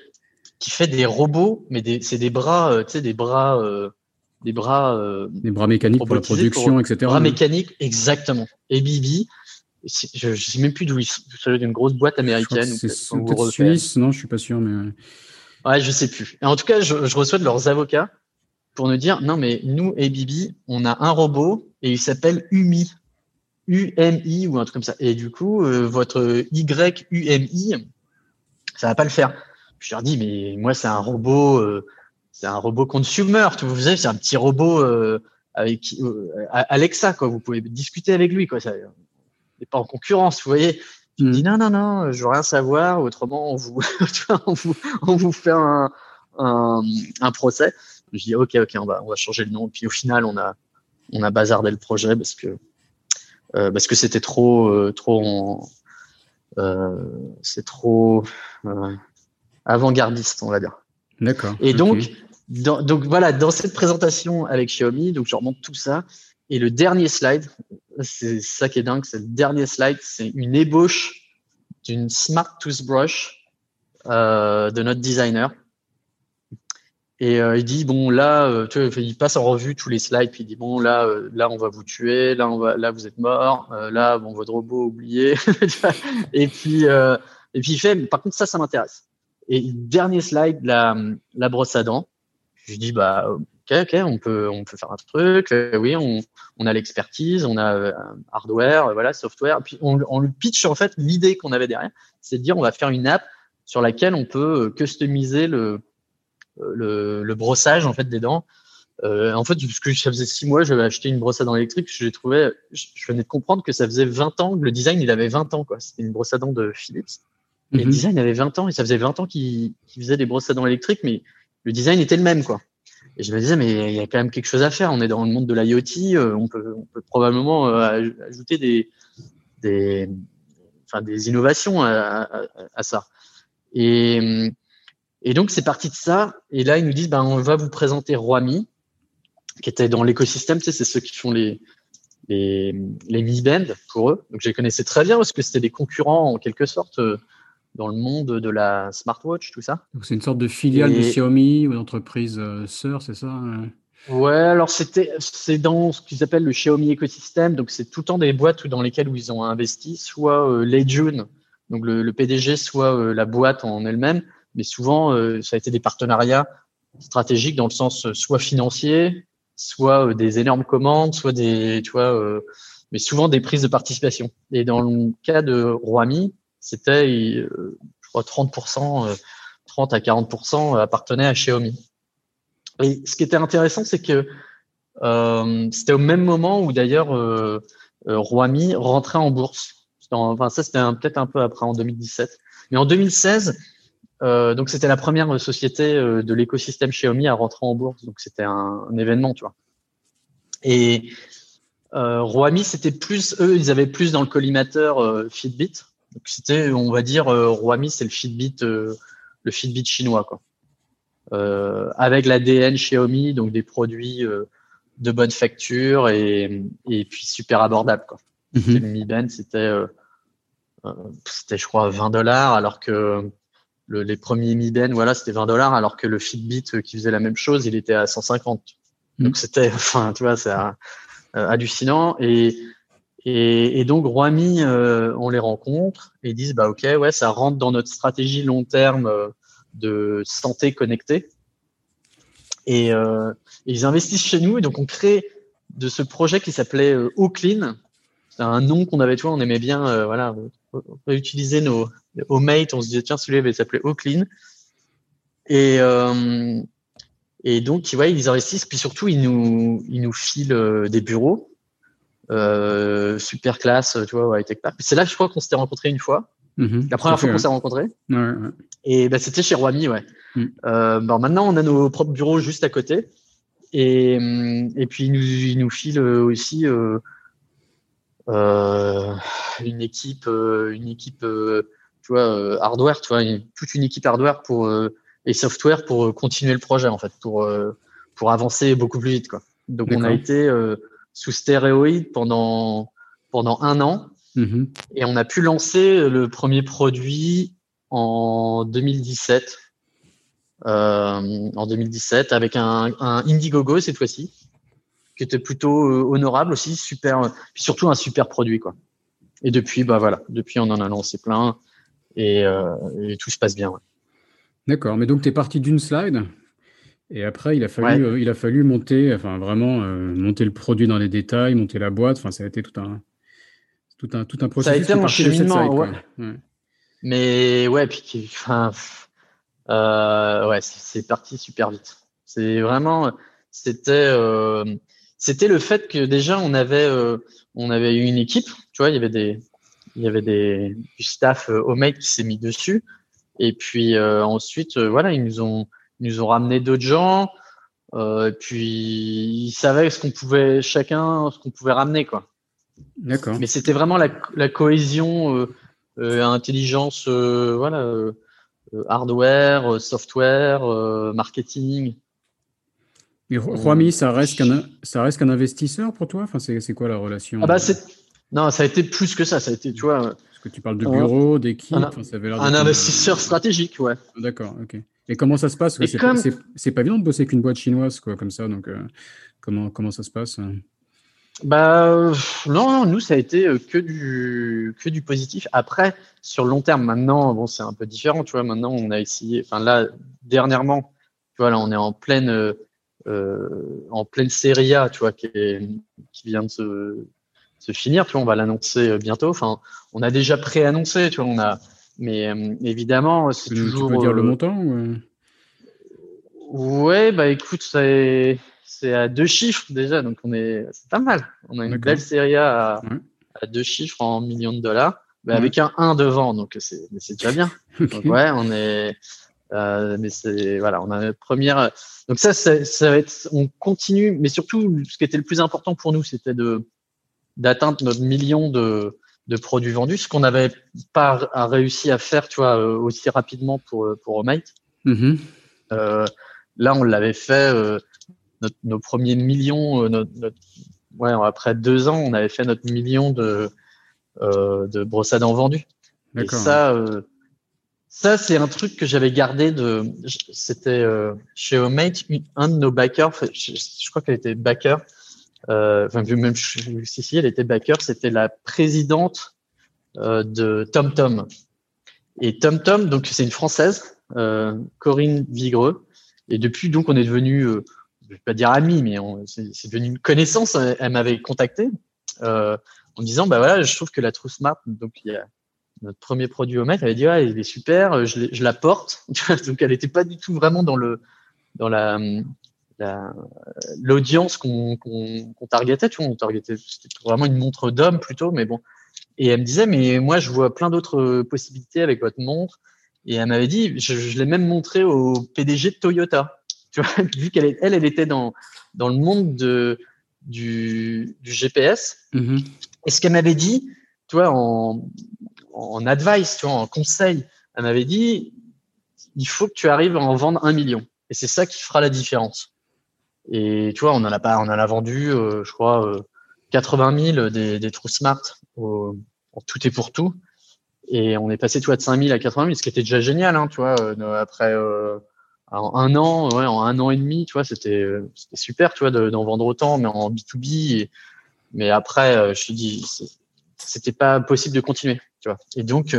B: qui fait des robots, mais c'est des bras, euh, tu sais, des bras. des bras,
A: des bras mécaniques pour la production, etc.
B: Bras mécaniques, exactement. ABB, je ne sais même plus d'où il s'agit d'une grosse boîte américaine.
A: C'est suisse, non, je suis pas sûr, mais.
B: Ouais, je sais plus. en tout cas, je, reçois de leurs avocats pour nous dire non, mais nous, ABB, on a un robot et il s'appelle UMI. UMI ou un truc comme ça. Et du coup, euh, votre YUMI, ça va pas le faire. Je leur dis, mais moi, c'est un robot, euh, c'est un robot consumer. Vous savez, c'est un petit robot euh, avec Alexa, quoi. Vous pouvez discuter avec lui, quoi. Ça, pas en concurrence, vous voyez. Tu me dis mm. non, non, non, je veux rien savoir, autrement on vous, on vous, on vous fait un, un, un, procès. Je dis ok, ok, on va, on va changer le nom. Puis au final, on a, on a bazardé le projet parce que, euh, parce que c'était trop, euh, trop, euh, c'est trop avant-gardiste, on va dire.
A: D'accord.
B: Et donc, dans, donc voilà, dans cette présentation avec Xiaomi, donc je remonte tout ça. Et le dernier slide, c'est ça qui est dingue, c'est le dernier slide, c'est une ébauche d'une smart toothbrush euh, de notre designer. Et euh, il dit bon là, euh, tu vois, il passe en revue tous les slides, puis il dit bon là, là on va vous tuer, là on va, là vous êtes mort, là bon votre robot oublié. et puis et puis il fait, par contre ça ça m'intéresse. Et dernier slide, la, la brosse à dents. Je dis bah ok, on peut, on peut faire un truc. Euh, oui, on, on a l'expertise, on a euh, hardware, euh, voilà, software. Puis on, on lui pitch en fait l'idée qu'on avait derrière, c'est de dire on va faire une app sur laquelle on peut customiser le, le, le brossage en fait des dents. Euh, en fait, parce que ça faisait six mois, j'avais acheté une brosse à dents électrique. J'ai trouvé, je, venais de comprendre que ça faisait 20 ans, le design il avait 20 ans quoi. C'était une brosse à dents de Philips. Et le design avait 20 ans et ça faisait 20 ans qu'il faisait des brosses à dents électriques, mais le design était le même quoi. Et je me disais, mais il y a quand même quelque chose à faire. On est dans le monde de l'IoT, euh, on, peut, probablement euh, ajouter des, enfin, des innovations à, ça. Et, et donc, c'est parti de ça. Et là, ils nous disent, ben, on va vous présenter Roami, qui était dans l'écosystème. Tu sais, c'est ceux qui font les, les, les Mi Band pour eux. Donc, je les connaissais très bien parce que c'était des concurrents en quelque sorte euh, dans le monde de la smartwatch, tout ça.
A: Donc c'est une sorte de filiale de Xiaomi ou d'entreprise euh, sœur, c'est ça hein?
B: Ouais, alors c'était c'est dans ce qu'ils appellent le Xiaomi écosystème, donc c'est tout le temps des boîtes dans lesquelles où ils ont investi, soit euh, Leijun, donc le, PDG, soit euh, la boîte en elle-même, mais souvent euh, ça a été des partenariats stratégiques dans le sens soit financier, soit des énormes commandes, soit des tu vois, mais souvent des prises de participation. Et dans le cas de Roami, c'était, euh, je crois, 30%, 30 euh, à 40% appartenaient à Xiaomi. Et ce qui était intéressant, c'est que euh, c'était au même moment où d'ailleurs euh, Roami rentrait en bourse. enfin, ça, c'était peut-être un peu après, en 2017. Mais en 2016, euh, donc c'était la première société de l'écosystème Xiaomi à rentrer en bourse. Donc c'était un, événement, tu vois. Et euh, Roami, c'était plus, eux, ils avaient plus dans le collimateur Fitbit. Donc c'était, on va dire, euh, Roami, c'est le Fitbit, euh, le Fitbit chinois, quoi. Euh, avec l'ADN Xiaomi, donc des produits de bonne facture et, et puis super abordable, quoi. Mhm. Le Mi Band, c'était, c'était, je crois, 20 dollars, alors que le, les premiers Mi Band, voilà, c'était 20 dollars, alors que le Fitbit qui faisait la même chose, il était à 150. Mhm. Donc c'était, enfin, tu vois, c'est hallucinant. Et et, et donc, Roami, euh, on les rencontre et ils disent, bah, OK, ouais, ça rentre dans notre stratégie long terme euh, de santé connectée. Et, euh, ils investissent chez nous. Et donc, on crée de ce projet qui s'appelait euh, Clean. C'est un nom qu'on avait, tu vois, on aimait bien, euh, voilà, réutiliser nos mates. On se disait, tiens, celui-là va s'appeler Clean. Et, euh, et donc, vois, ils investissent. Puis surtout, ils nous, ils nous filent des bureaux. Euh, super classe, tu vois, ouais, C'est là, je crois qu'on s'était rencontrés une fois. Mm-hmm. la première fois qu'on s'est rencontrés. Ouais, ouais. Et bah, c'était chez Roamy, ouais. Mm. Euh, bon, maintenant, on a nos propres bureaux juste à côté. Et, et puis, il nous, il nous file aussi euh, euh, une équipe, une équipe, tu vois, hardware, tu vois, toute une équipe hardware pour et software pour continuer le projet, en fait, pour pour avancer beaucoup plus vite, quoi. Donc, on a été sous stéréoïde pendant pendant un an. Mm-hmm. Et on a pu lancer le premier produit en 2017. Euh, en 2017 avec un, un Indiegogo cette fois-ci, qui était plutôt euh, honorable aussi, super, puis surtout un super produit quoi. Et depuis, bah voilà, depuis on en a lancé plein et, euh, et tout se passe bien. Ouais.
A: D'accord, mais donc tu es parti d'une slide et après il a fallu, euh, il a fallu monter, enfin vraiment monter le produit dans les détails, monter la boîte, enfin ça a été tout un, tout un, tout un processus.
B: Ça a été un cheminement, ouais. ouais. Mais ouais, puis enfin, euh, ouais, c'est parti super vite. C'est vraiment, c'était, euh, c'était le fait que déjà on avait, euh, on avait eu une équipe, tu vois, il y avait des, il y avait des du staff au mec qui s'est mis dessus, et puis ensuite, voilà, ils nous ont, ils nous ont ramené d'autres gens. Euh, puis ils savaient ce qu'on pouvait chacun ce qu'on pouvait ramener quoi.
A: D'accord.
B: Mais c'était vraiment la, la cohésion, euh, euh, intelligence, voilà, euh, hardware, euh, software, euh, marketing.
A: Et Romy, ça reste qu'un ça reste qu'un investisseur pour toi? Enfin, c'est quoi la relation?
B: Ah bah non, ça a été plus que ça. Ça a été, tu vois.
A: Parce que tu parles de bureau, d'équipe. Un,
B: un investisseur stratégique, ouais.
A: D'accord, ok. Et comment ça se passe C'est comme... pas évident de bosser avec une boîte chinoise, quoi, comme ça. Donc, comment comment ça se passe
B: bah non, nous ça a été euh, que du que du positif. Après, sur le long terme, maintenant, bon, c'est un peu différent, tu vois. Maintenant, on a essayé. Enfin là, dernièrement, tu vois, là, on est en pleine euh, euh en pleine série A, tu vois, qui, qui vient de se, se finir. Tu vois, on va l'annoncer euh, bientôt. Enfin, on a déjà pré-annoncé, tu vois. On a, mais évidemment, c'est toujours.
A: Tu peux dire le montant ou...
B: Ouais, bah écoute, c'est c'est à deux chiffres déjà, donc on est, c'est pas mal. On a une belle série à, à, deux chiffres en millions de dollars, mais avec un 1 devant, donc c'est, c'est déjà bien. Donc ouais, on est, euh, mais c'est voilà, on a notre première. Donc ça, ça, ça, va être, on continue, mais surtout, ce qui était le plus important pour nous, c'était de d'atteindre notre million de de produits vendus, ce qu'on n'avait pas réussi à faire, tu vois, euh, aussi rapidement pour pour Omate. Mm-hmm. euh, là, on l'avait fait. Euh, notre, nos premiers millions, euh, notre, notre, ouais, après deux ans, on avait fait notre million de, euh, de brosses à dents vendues. Et ça, euh, ça c'est un truc que j'avais gardé de. C'était euh, chez Homemade, un de nos backers, je, je crois qu'elle était backer, euh, enfin même si, si elle était backer, c'était la présidente euh, de TomTom. Et TomTom, donc c'est une française, euh, Corinne Vigreux. Et depuis, donc, on est devenu je vais pas dire ami, mais c'est devenu une connaissance. Elle, m'avait contacté euh, en disant, bah voilà, je trouve que la True Smart, donc il y a notre premier produit au elle a dit, ouais, il est super, je, je la porte. donc elle n'était pas du tout vraiment dans le dans la l'audience qu'on targetait, tu vois, on targetait, c'était vraiment une montre d'homme plutôt, mais bon. Et elle me disait, mais moi, je vois plein d'autres possibilités avec votre montre. Et elle m'avait dit, je, je l'ai même montré au PDG de Toyota. Tu vois, vu qu'elle elle, elle était dans, dans le monde de, du, du GPS. Mm-hmm. Et ce qu'elle m'avait dit, tu vois, en, en advice, tu vois, en conseil, elle m'avait dit, il faut que tu arrives à en vendre un million. Et c'est ça qui fera la différence. Et tu vois, on en a pas, on en a vendu, euh, je crois, euh, 80 000 des, des True Smart au, en tout et pour tout. Et on est passé, tu vois, de 5 000 à 80 000, ce qui était déjà génial, hein, tu vois, euh, après, euh, en un an, ouais, en un an et demi, tu vois, c'était super, tu vois, d'en vendre autant, mais en B2B. mais après, euh, je te dis, c'était pas possible de continuer. Tu vois. Et donc,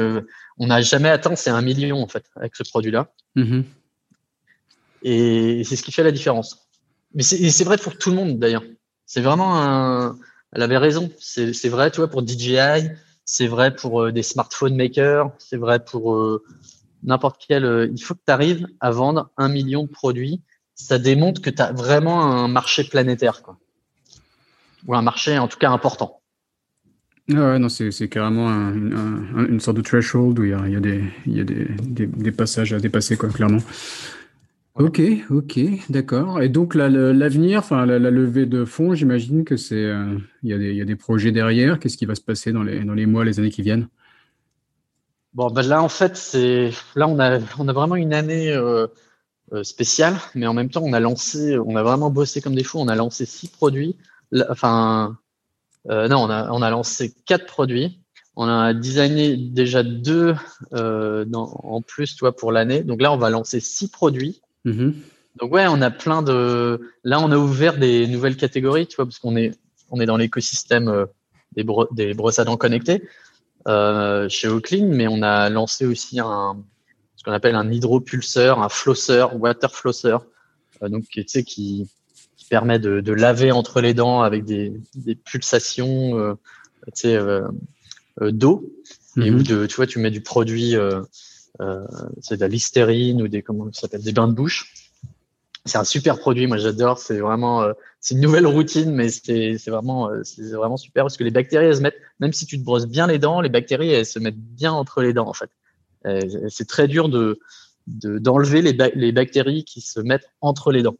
B: on n'a jamais atteint ces 1 million en fait avec ce produit-là. Mm-hmm. Et c'est ce qui fait la différence. Mais c'est vrai pour tout le monde d'ailleurs. C'est vraiment un. Elle avait raison. C'est vrai, tu vois, pour DJI, c'est vrai pour euh, des smartphone makers, c'est vrai pour euh, n'importe quel. Euh, il faut que tu arrives à vendre un million de produits. Ça démontre que tu as vraiment un marché planétaire, quoi. Ou un marché en tout cas important.
A: Ah ouais, non, c'est carrément une sorte de threshold où il y a, des, des, passages à dépasser, quoi, clairement. Ok, ok, d'accord. Et donc l'avenir, enfin la, levée de fonds, j'imagine que c'est, euh, il y, a des projets derrière. Qu'est-ce qui va se passer dans les, dans les mois, les années qui viennent?
B: Bon, ben là en fait, c'est là on a on a vraiment une année euh, euh, spéciale, mais en même temps on a lancé, on a vraiment bossé comme des fous. On a lancé six produits. enfin, non, on a on a lancé quatre produits. On a designé déjà deux en plus, toi, pour l'année. Donc là, on va lancer six produits. Mhm. Donc ouais, on a plein de. Là, on a ouvert des nouvelles catégories, tu vois, parce qu'on est on est dans l'écosystème euh, des, des brosses à dents connectées euh, chez Oakley, mais on a lancé aussi un ce qu'on appelle un hydropulseur, un flosseur, water flosser, euh, donc tu sais qui, qui permet de, de, laver entre les dents avec des, des pulsations, euh, tu sais, d'eau, et où mhm. de, tu vois, tu mets du produit c'est de la listerine ou des comment ça s'appelle des bains de bouche. C'est un super produit, moi j'adore. C'est vraiment, euh, c'est une nouvelle routine, mais c'est vraiment, euh, c'est vraiment super parce que les bactéries elles se mettent, même si tu te brosses bien les dents, les bactéries elles se mettent bien entre les dents en fait. C'est très dur de d'enlever les, les, bactéries qui se mettent entre les dents.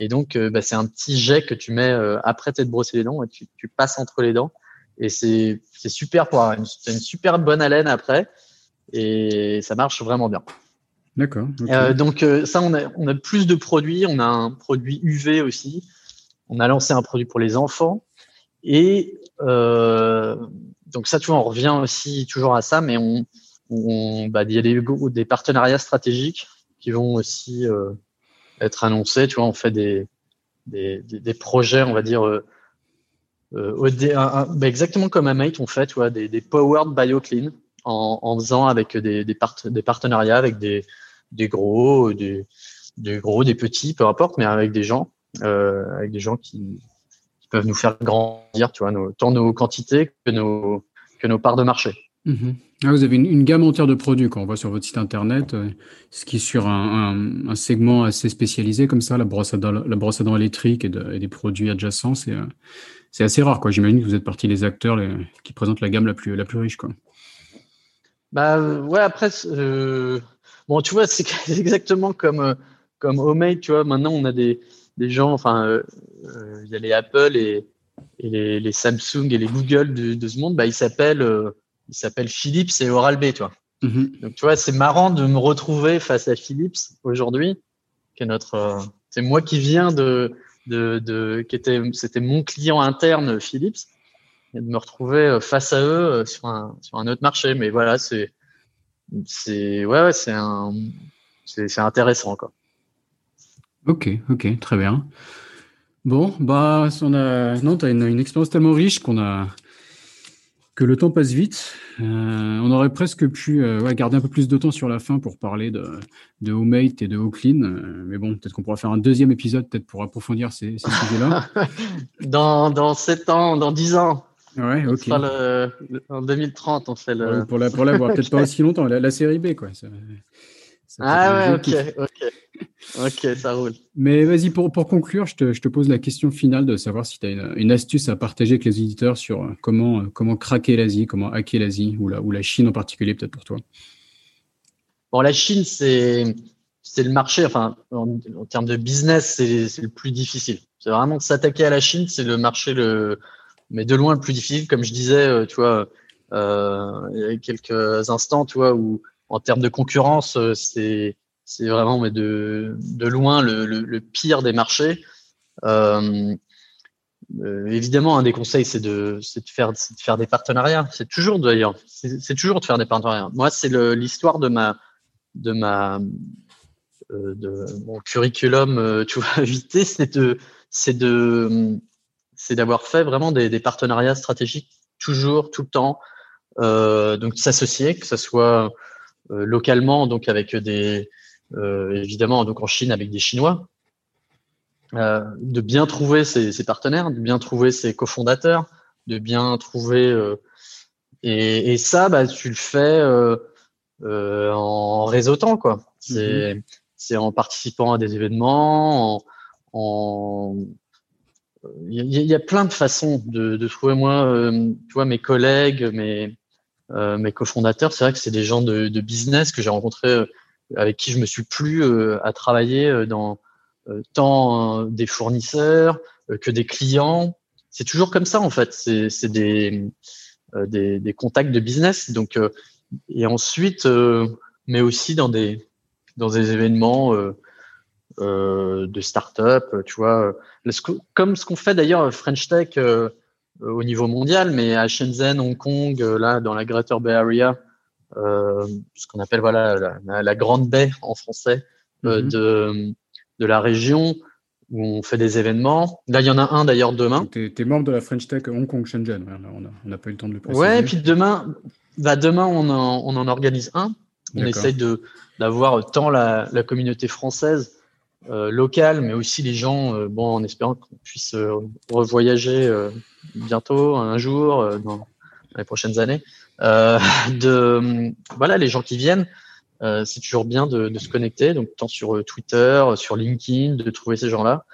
B: Et donc, bah, c'est un petit jet que tu mets après t'être brossé les dents et tu, tu, passes entre les dents. Et c'est super pour avoir une, super bonne haleine après et ça marche vraiment bien.
A: D'accord.
B: Euh, donc euh, ça, on a, on a plus de produits. On a un produit UV aussi. On a lancé un produit pour les enfants. Et euh, donc ça, tu vois, on revient aussi toujours à ça, mais on, on bah, il y a des, des partenariats stratégiques qui vont aussi euh, être annoncés. Tu vois, on fait des, des, des, projets, on va dire, euh, euh bah, exactement comme à Mate, on fait, tu vois, des, des Powered BioClean en, faisant avec des, partenariats avec des, gros, des, gros, des petits, peu importe, mais avec des gens, euh, avec des gens qui, peuvent nous faire grandir, tu vois, tant nos quantités que nos, que nos parts de marché.
A: Mhm. Ah, vous avez une, gamme entière de produits qu'on voit sur votre site internet, euh, ce qui est sur un, segment assez spécialisé comme ça, la brosse à dents, la brosse à dents électrique et, de, et des produits adjacents, c'est euh, assez rare. J'imagine que vous êtes partie des acteurs qui présentent la gamme la plus, la plus riche. Quoi.
B: Bah ouais, après, euh, bon, tu vois, c'est exactement comme euh, comme Homemade, tu vois. Maintenant, on a des des gens, enfin, euh, il y a les Apple et, et les, les, Samsung et les Google de, de ce monde, bah ils s'appellent ils s'appellent Philips et Oral-B, tu vois. Mm-hmm. Donc tu vois, c'est marrant de me retrouver face à Philips aujourd'hui, qui est notre, c'est moi qui viens de de, de qui était c'était mon client interne Philips de me retrouver euh, face à eux euh, sur un, sur un autre marché. Mais voilà, c'est, c'est, ouais, ouais c'est un, c'est, intéressant, quoi.
A: Ok, ok, très bien. Bon, bah, on a, non, t'as une, une expérience tellement riche qu'on a, que le temps passe vite. Euh, on aurait presque pu euh, ouais, garder un peu plus de temps sur la fin pour parler de, de Homemate et de Oaklin. Euh, mais bon, peut-être qu'on pourra faire un deuxième épisode peut-être pour approfondir ces, ces sujets-là.
B: dans, dans 7 ans, dans 10 ans.
A: Ouais, ok.
B: en 2030, on fait le.
A: pour la, pour l'avoir, peut-être pas aussi longtemps, la, série B, quoi. Ça,
B: ah ouais, ok, ok. Ok, ça roule.
A: Mais vas-y, pour, pour conclure, je te, je te, pose la question finale de savoir si tu as une, une, astuce à partager avec les éditeurs sur euh, comment, euh, comment craquer l'Asie, comment hacker l'Asie, ou la, ou la Chine en particulier, peut-être pour toi.
B: Bon, la Chine, c'est, c'est le marché, enfin, en, en termes de business, c'est, c'est le plus difficile. C'est vraiment de s'attaquer à la Chine, c'est le marché le, mais de loin le plus difficile. Comme je disais, euh, tu vois, euh, il y a quelques instants, tu vois, où en termes de concurrence, euh, c'est c'est vraiment mais de, de loin le, le, pire des marchés. Évidemment, un des conseils, c'est de, de, faire, de faire des partenariats. C'est toujours d'ailleurs, c'est toujours de faire des partenariats. Moi, c'est l'histoire de ma, de ma, de mon curriculum, tu vois, vité, c'est de, c'est de, c'est d'avoir fait vraiment des, des, partenariats stratégiques toujours, tout le temps. donc s'associer, que ce soit localement, donc avec des, évidemment, donc en Chine avec des Chinois, de bien trouver ses, ses, partenaires, de bien trouver ses cofondateurs, de bien trouver et, et, ça, bah, tu le fais euh, en réseautant quoi. C'est mhm. c'est en participant à des événements, en, il y, a plein de façons de, de trouver moi, euh, tu vois, mes collègues, mes euh, mes cofondateurs. C'est vrai que c'est des gens de, de business que j'ai rencontrés, euh, avec qui je me suis plu à travailler dans tant des fournisseurs que des clients. C'est toujours comme ça en fait. C'est des, des, des contacts de business. Donc et ensuite, euh, mais aussi dans des dans des événements euh, euh, de start-up, tu vois, comme ce qu'on fait d'ailleurs French Tech au niveau mondial, mais à Shenzhen, Hong Kong, là dans la Greater Bay Area, ce qu'on appelle voilà la, grande baie en français mm-hmm. de de la région où on fait des événements. Là, il y en a un d'ailleurs demain.
A: Tu es, membre de la French Tech Hong Kong Shenzhen. On n'a pas eu le temps de le préciser.
B: Ouais, et puis demain, bah demain, on en, on en organise un. On essaye de d'avoir tant la, la, communauté française euh, locale, mais aussi les gens, euh, bon, en espérant qu'on puisse euh, revoyager bientôt, un jour, dans, les prochaines années. de voilà, les gens qui viennent, c'est toujours bien de, de, se connecter, donc tant sur Twitter, sur LinkedIn, de trouver ces gens-là,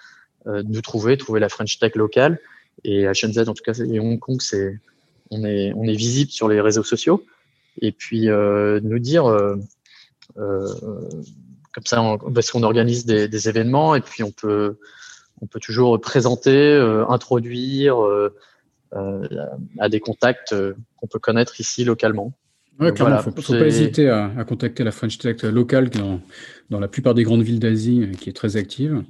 B: de trouver, trouver la French Tech locale. Et à Shenzhen, en tout cas, et Hong Kong, c'est on est, on est visible sur les réseaux sociaux. Et puis euh, nous dire, euh, euh, comme ça, parce qu'on organise des, des, événements et puis on peut, on peut toujours présenter, introduire à des contacts qu'on peut connaître ici localement.
A: Ouais, clairement, il ne faut, pas hésiter à, à, contacter la French Tech locale dans, dans la plupart des grandes villes d'Asie qui est très active.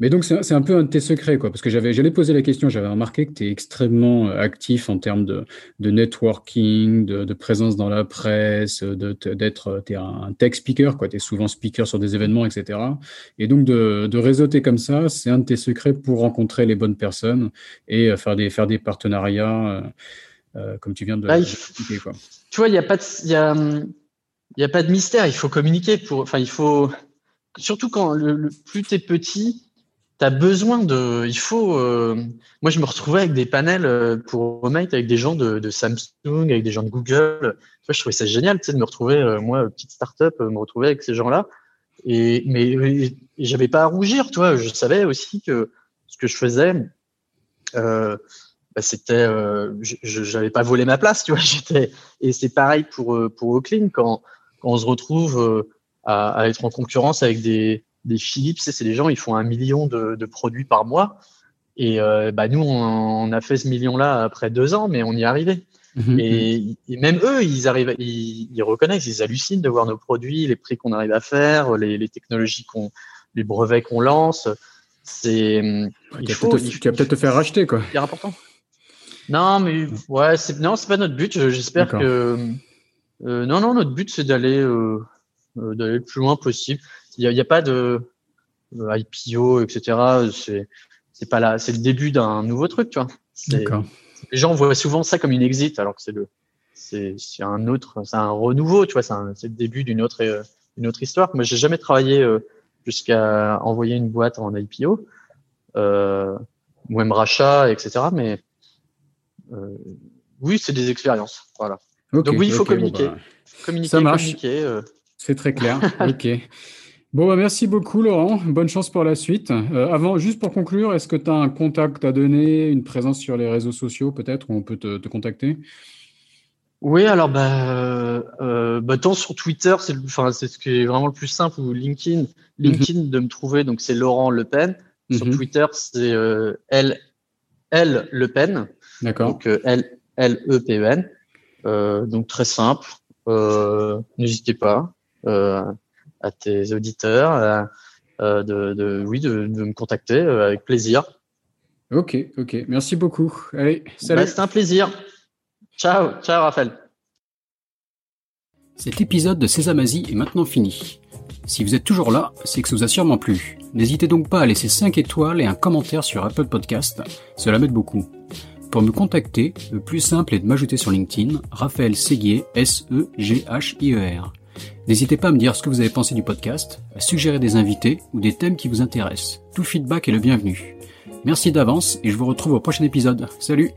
A: Mais donc, c'est un peu un de tes secrets, quoi, parce que j'avais, j'allais poser la question, j'avais remarqué que tu es extrêmement euh, actif en termes de, de networking, de, de, présence dans la presse, de, d'être, tu es un tech speaker, quoi, tu es souvent speaker sur des événements, etc. Et donc, de, de réseauter comme ça, c'est un de tes secrets pour rencontrer les bonnes personnes et euh, faire des, faire des partenariats, euh, comme tu viens de
B: bah, l'expliquer, quoi. Tu vois, il n'y a pas de, il y a, y a pas de mystère, il faut communiquer pour, enfin, il faut, surtout quand le, le plus t'es petit, tu as besoin de. Il faut. Euh, moi, je me retrouvais avec des panels euh, pour Romate avec des gens de, de, Samsung, avec des gens de Google. Moi, je trouvais ça génial, tu sais, de me retrouver, euh, moi, petite start-up, me retrouver avec ces gens-là. Et mais j'avais pas à rougir, toi. Je savais aussi que ce que je faisais, euh, bah, c'était, je n'avais pas volé ma place, tu vois. J'étais et c'est pareil pour pour Oakland quand quand on se retrouve à, à être en concurrence avec des des Philips, c'est des gens, ils font un million de, de produits par mois. Et euh, bah nous, on, a fait ce million-là après deux ans, mais on y est arrivé. Mhm. et, même eux, ils arrivent, ils, ils, reconnaissent, ils hallucinent de voir nos produits, les prix qu'on arrive à faire, les, les technologies qu'on, les brevets qu'on lance. C'est,
A: il faut, tu vas peut-être te faire racheter, quoi.
B: C'est important. Non, mais ouais, c'est, non, c'est pas notre but. J'espère que, euh, non, non, notre but, c'est d'aller, euh, euh d'aller le plus loin possible il n'y a, pas de IPO, etc. C'est c'est pas là, c'est le début d'un nouveau truc, tu vois. D'accord. Les gens voient souvent ça comme une exit, alors que c'est le c'est un autre, c'est un renouveau, tu vois. C'est le début d'une autre une autre histoire. Moi, j'ai jamais travaillé euh, jusqu'à envoyer une boîte en IPO, euh, ou même rachat, etc. Mais euh, oui, c'est des expériences, voilà. Donc oui, il faut communiquer. Bah, communiquer, ça marche. communiquer. Euh.
A: C'est très clair. ok. Bon, bah, merci beaucoup, Laurent. Bonne chance pour la suite. Euh, avant, juste pour conclure, est-ce que tu as un contact à donner, une présence sur les réseaux sociaux peut-être, où on peut te, te contacter?
B: Oui, alors, bah, euh, bah, tant sur Twitter, c'est ce qui est vraiment le plus simple, ou LinkedIn. LinkedIn, de me trouver, donc c'est Laurent Le Pen. Sur mhm. Twitter, c'est euh, L, L Le Pen.
A: D'accord.
B: Donc, euh, L, L, E, P, E, N. Euh, donc, très simple. N'hésitez pas à tes auditeurs euh, de, de, oui, de, de, me contacter euh, avec plaisir.
A: Ok, ok. Merci beaucoup. Allez, salut.
B: Bah, C'est un plaisir. Ciao, ciao Raphaël.
A: Cet épisode de Sésame Asie est maintenant fini. Si vous êtes toujours là, c'est que ça vous a sûrement plu. N'hésitez donc pas à laisser 5 étoiles et un commentaire sur Apple Podcast, cela m'aide beaucoup. Pour me contacter, le plus simple est de m'ajouter sur LinkedIn, Raphaël Séguier, S-E-G-H-I-E-R. N'hésitez pas à me dire ce que vous avez pensé du podcast, à suggérer des invités ou des thèmes qui vous intéressent. Tout feedback est le bienvenu. Merci d'avance et je vous retrouve au prochain épisode. Salut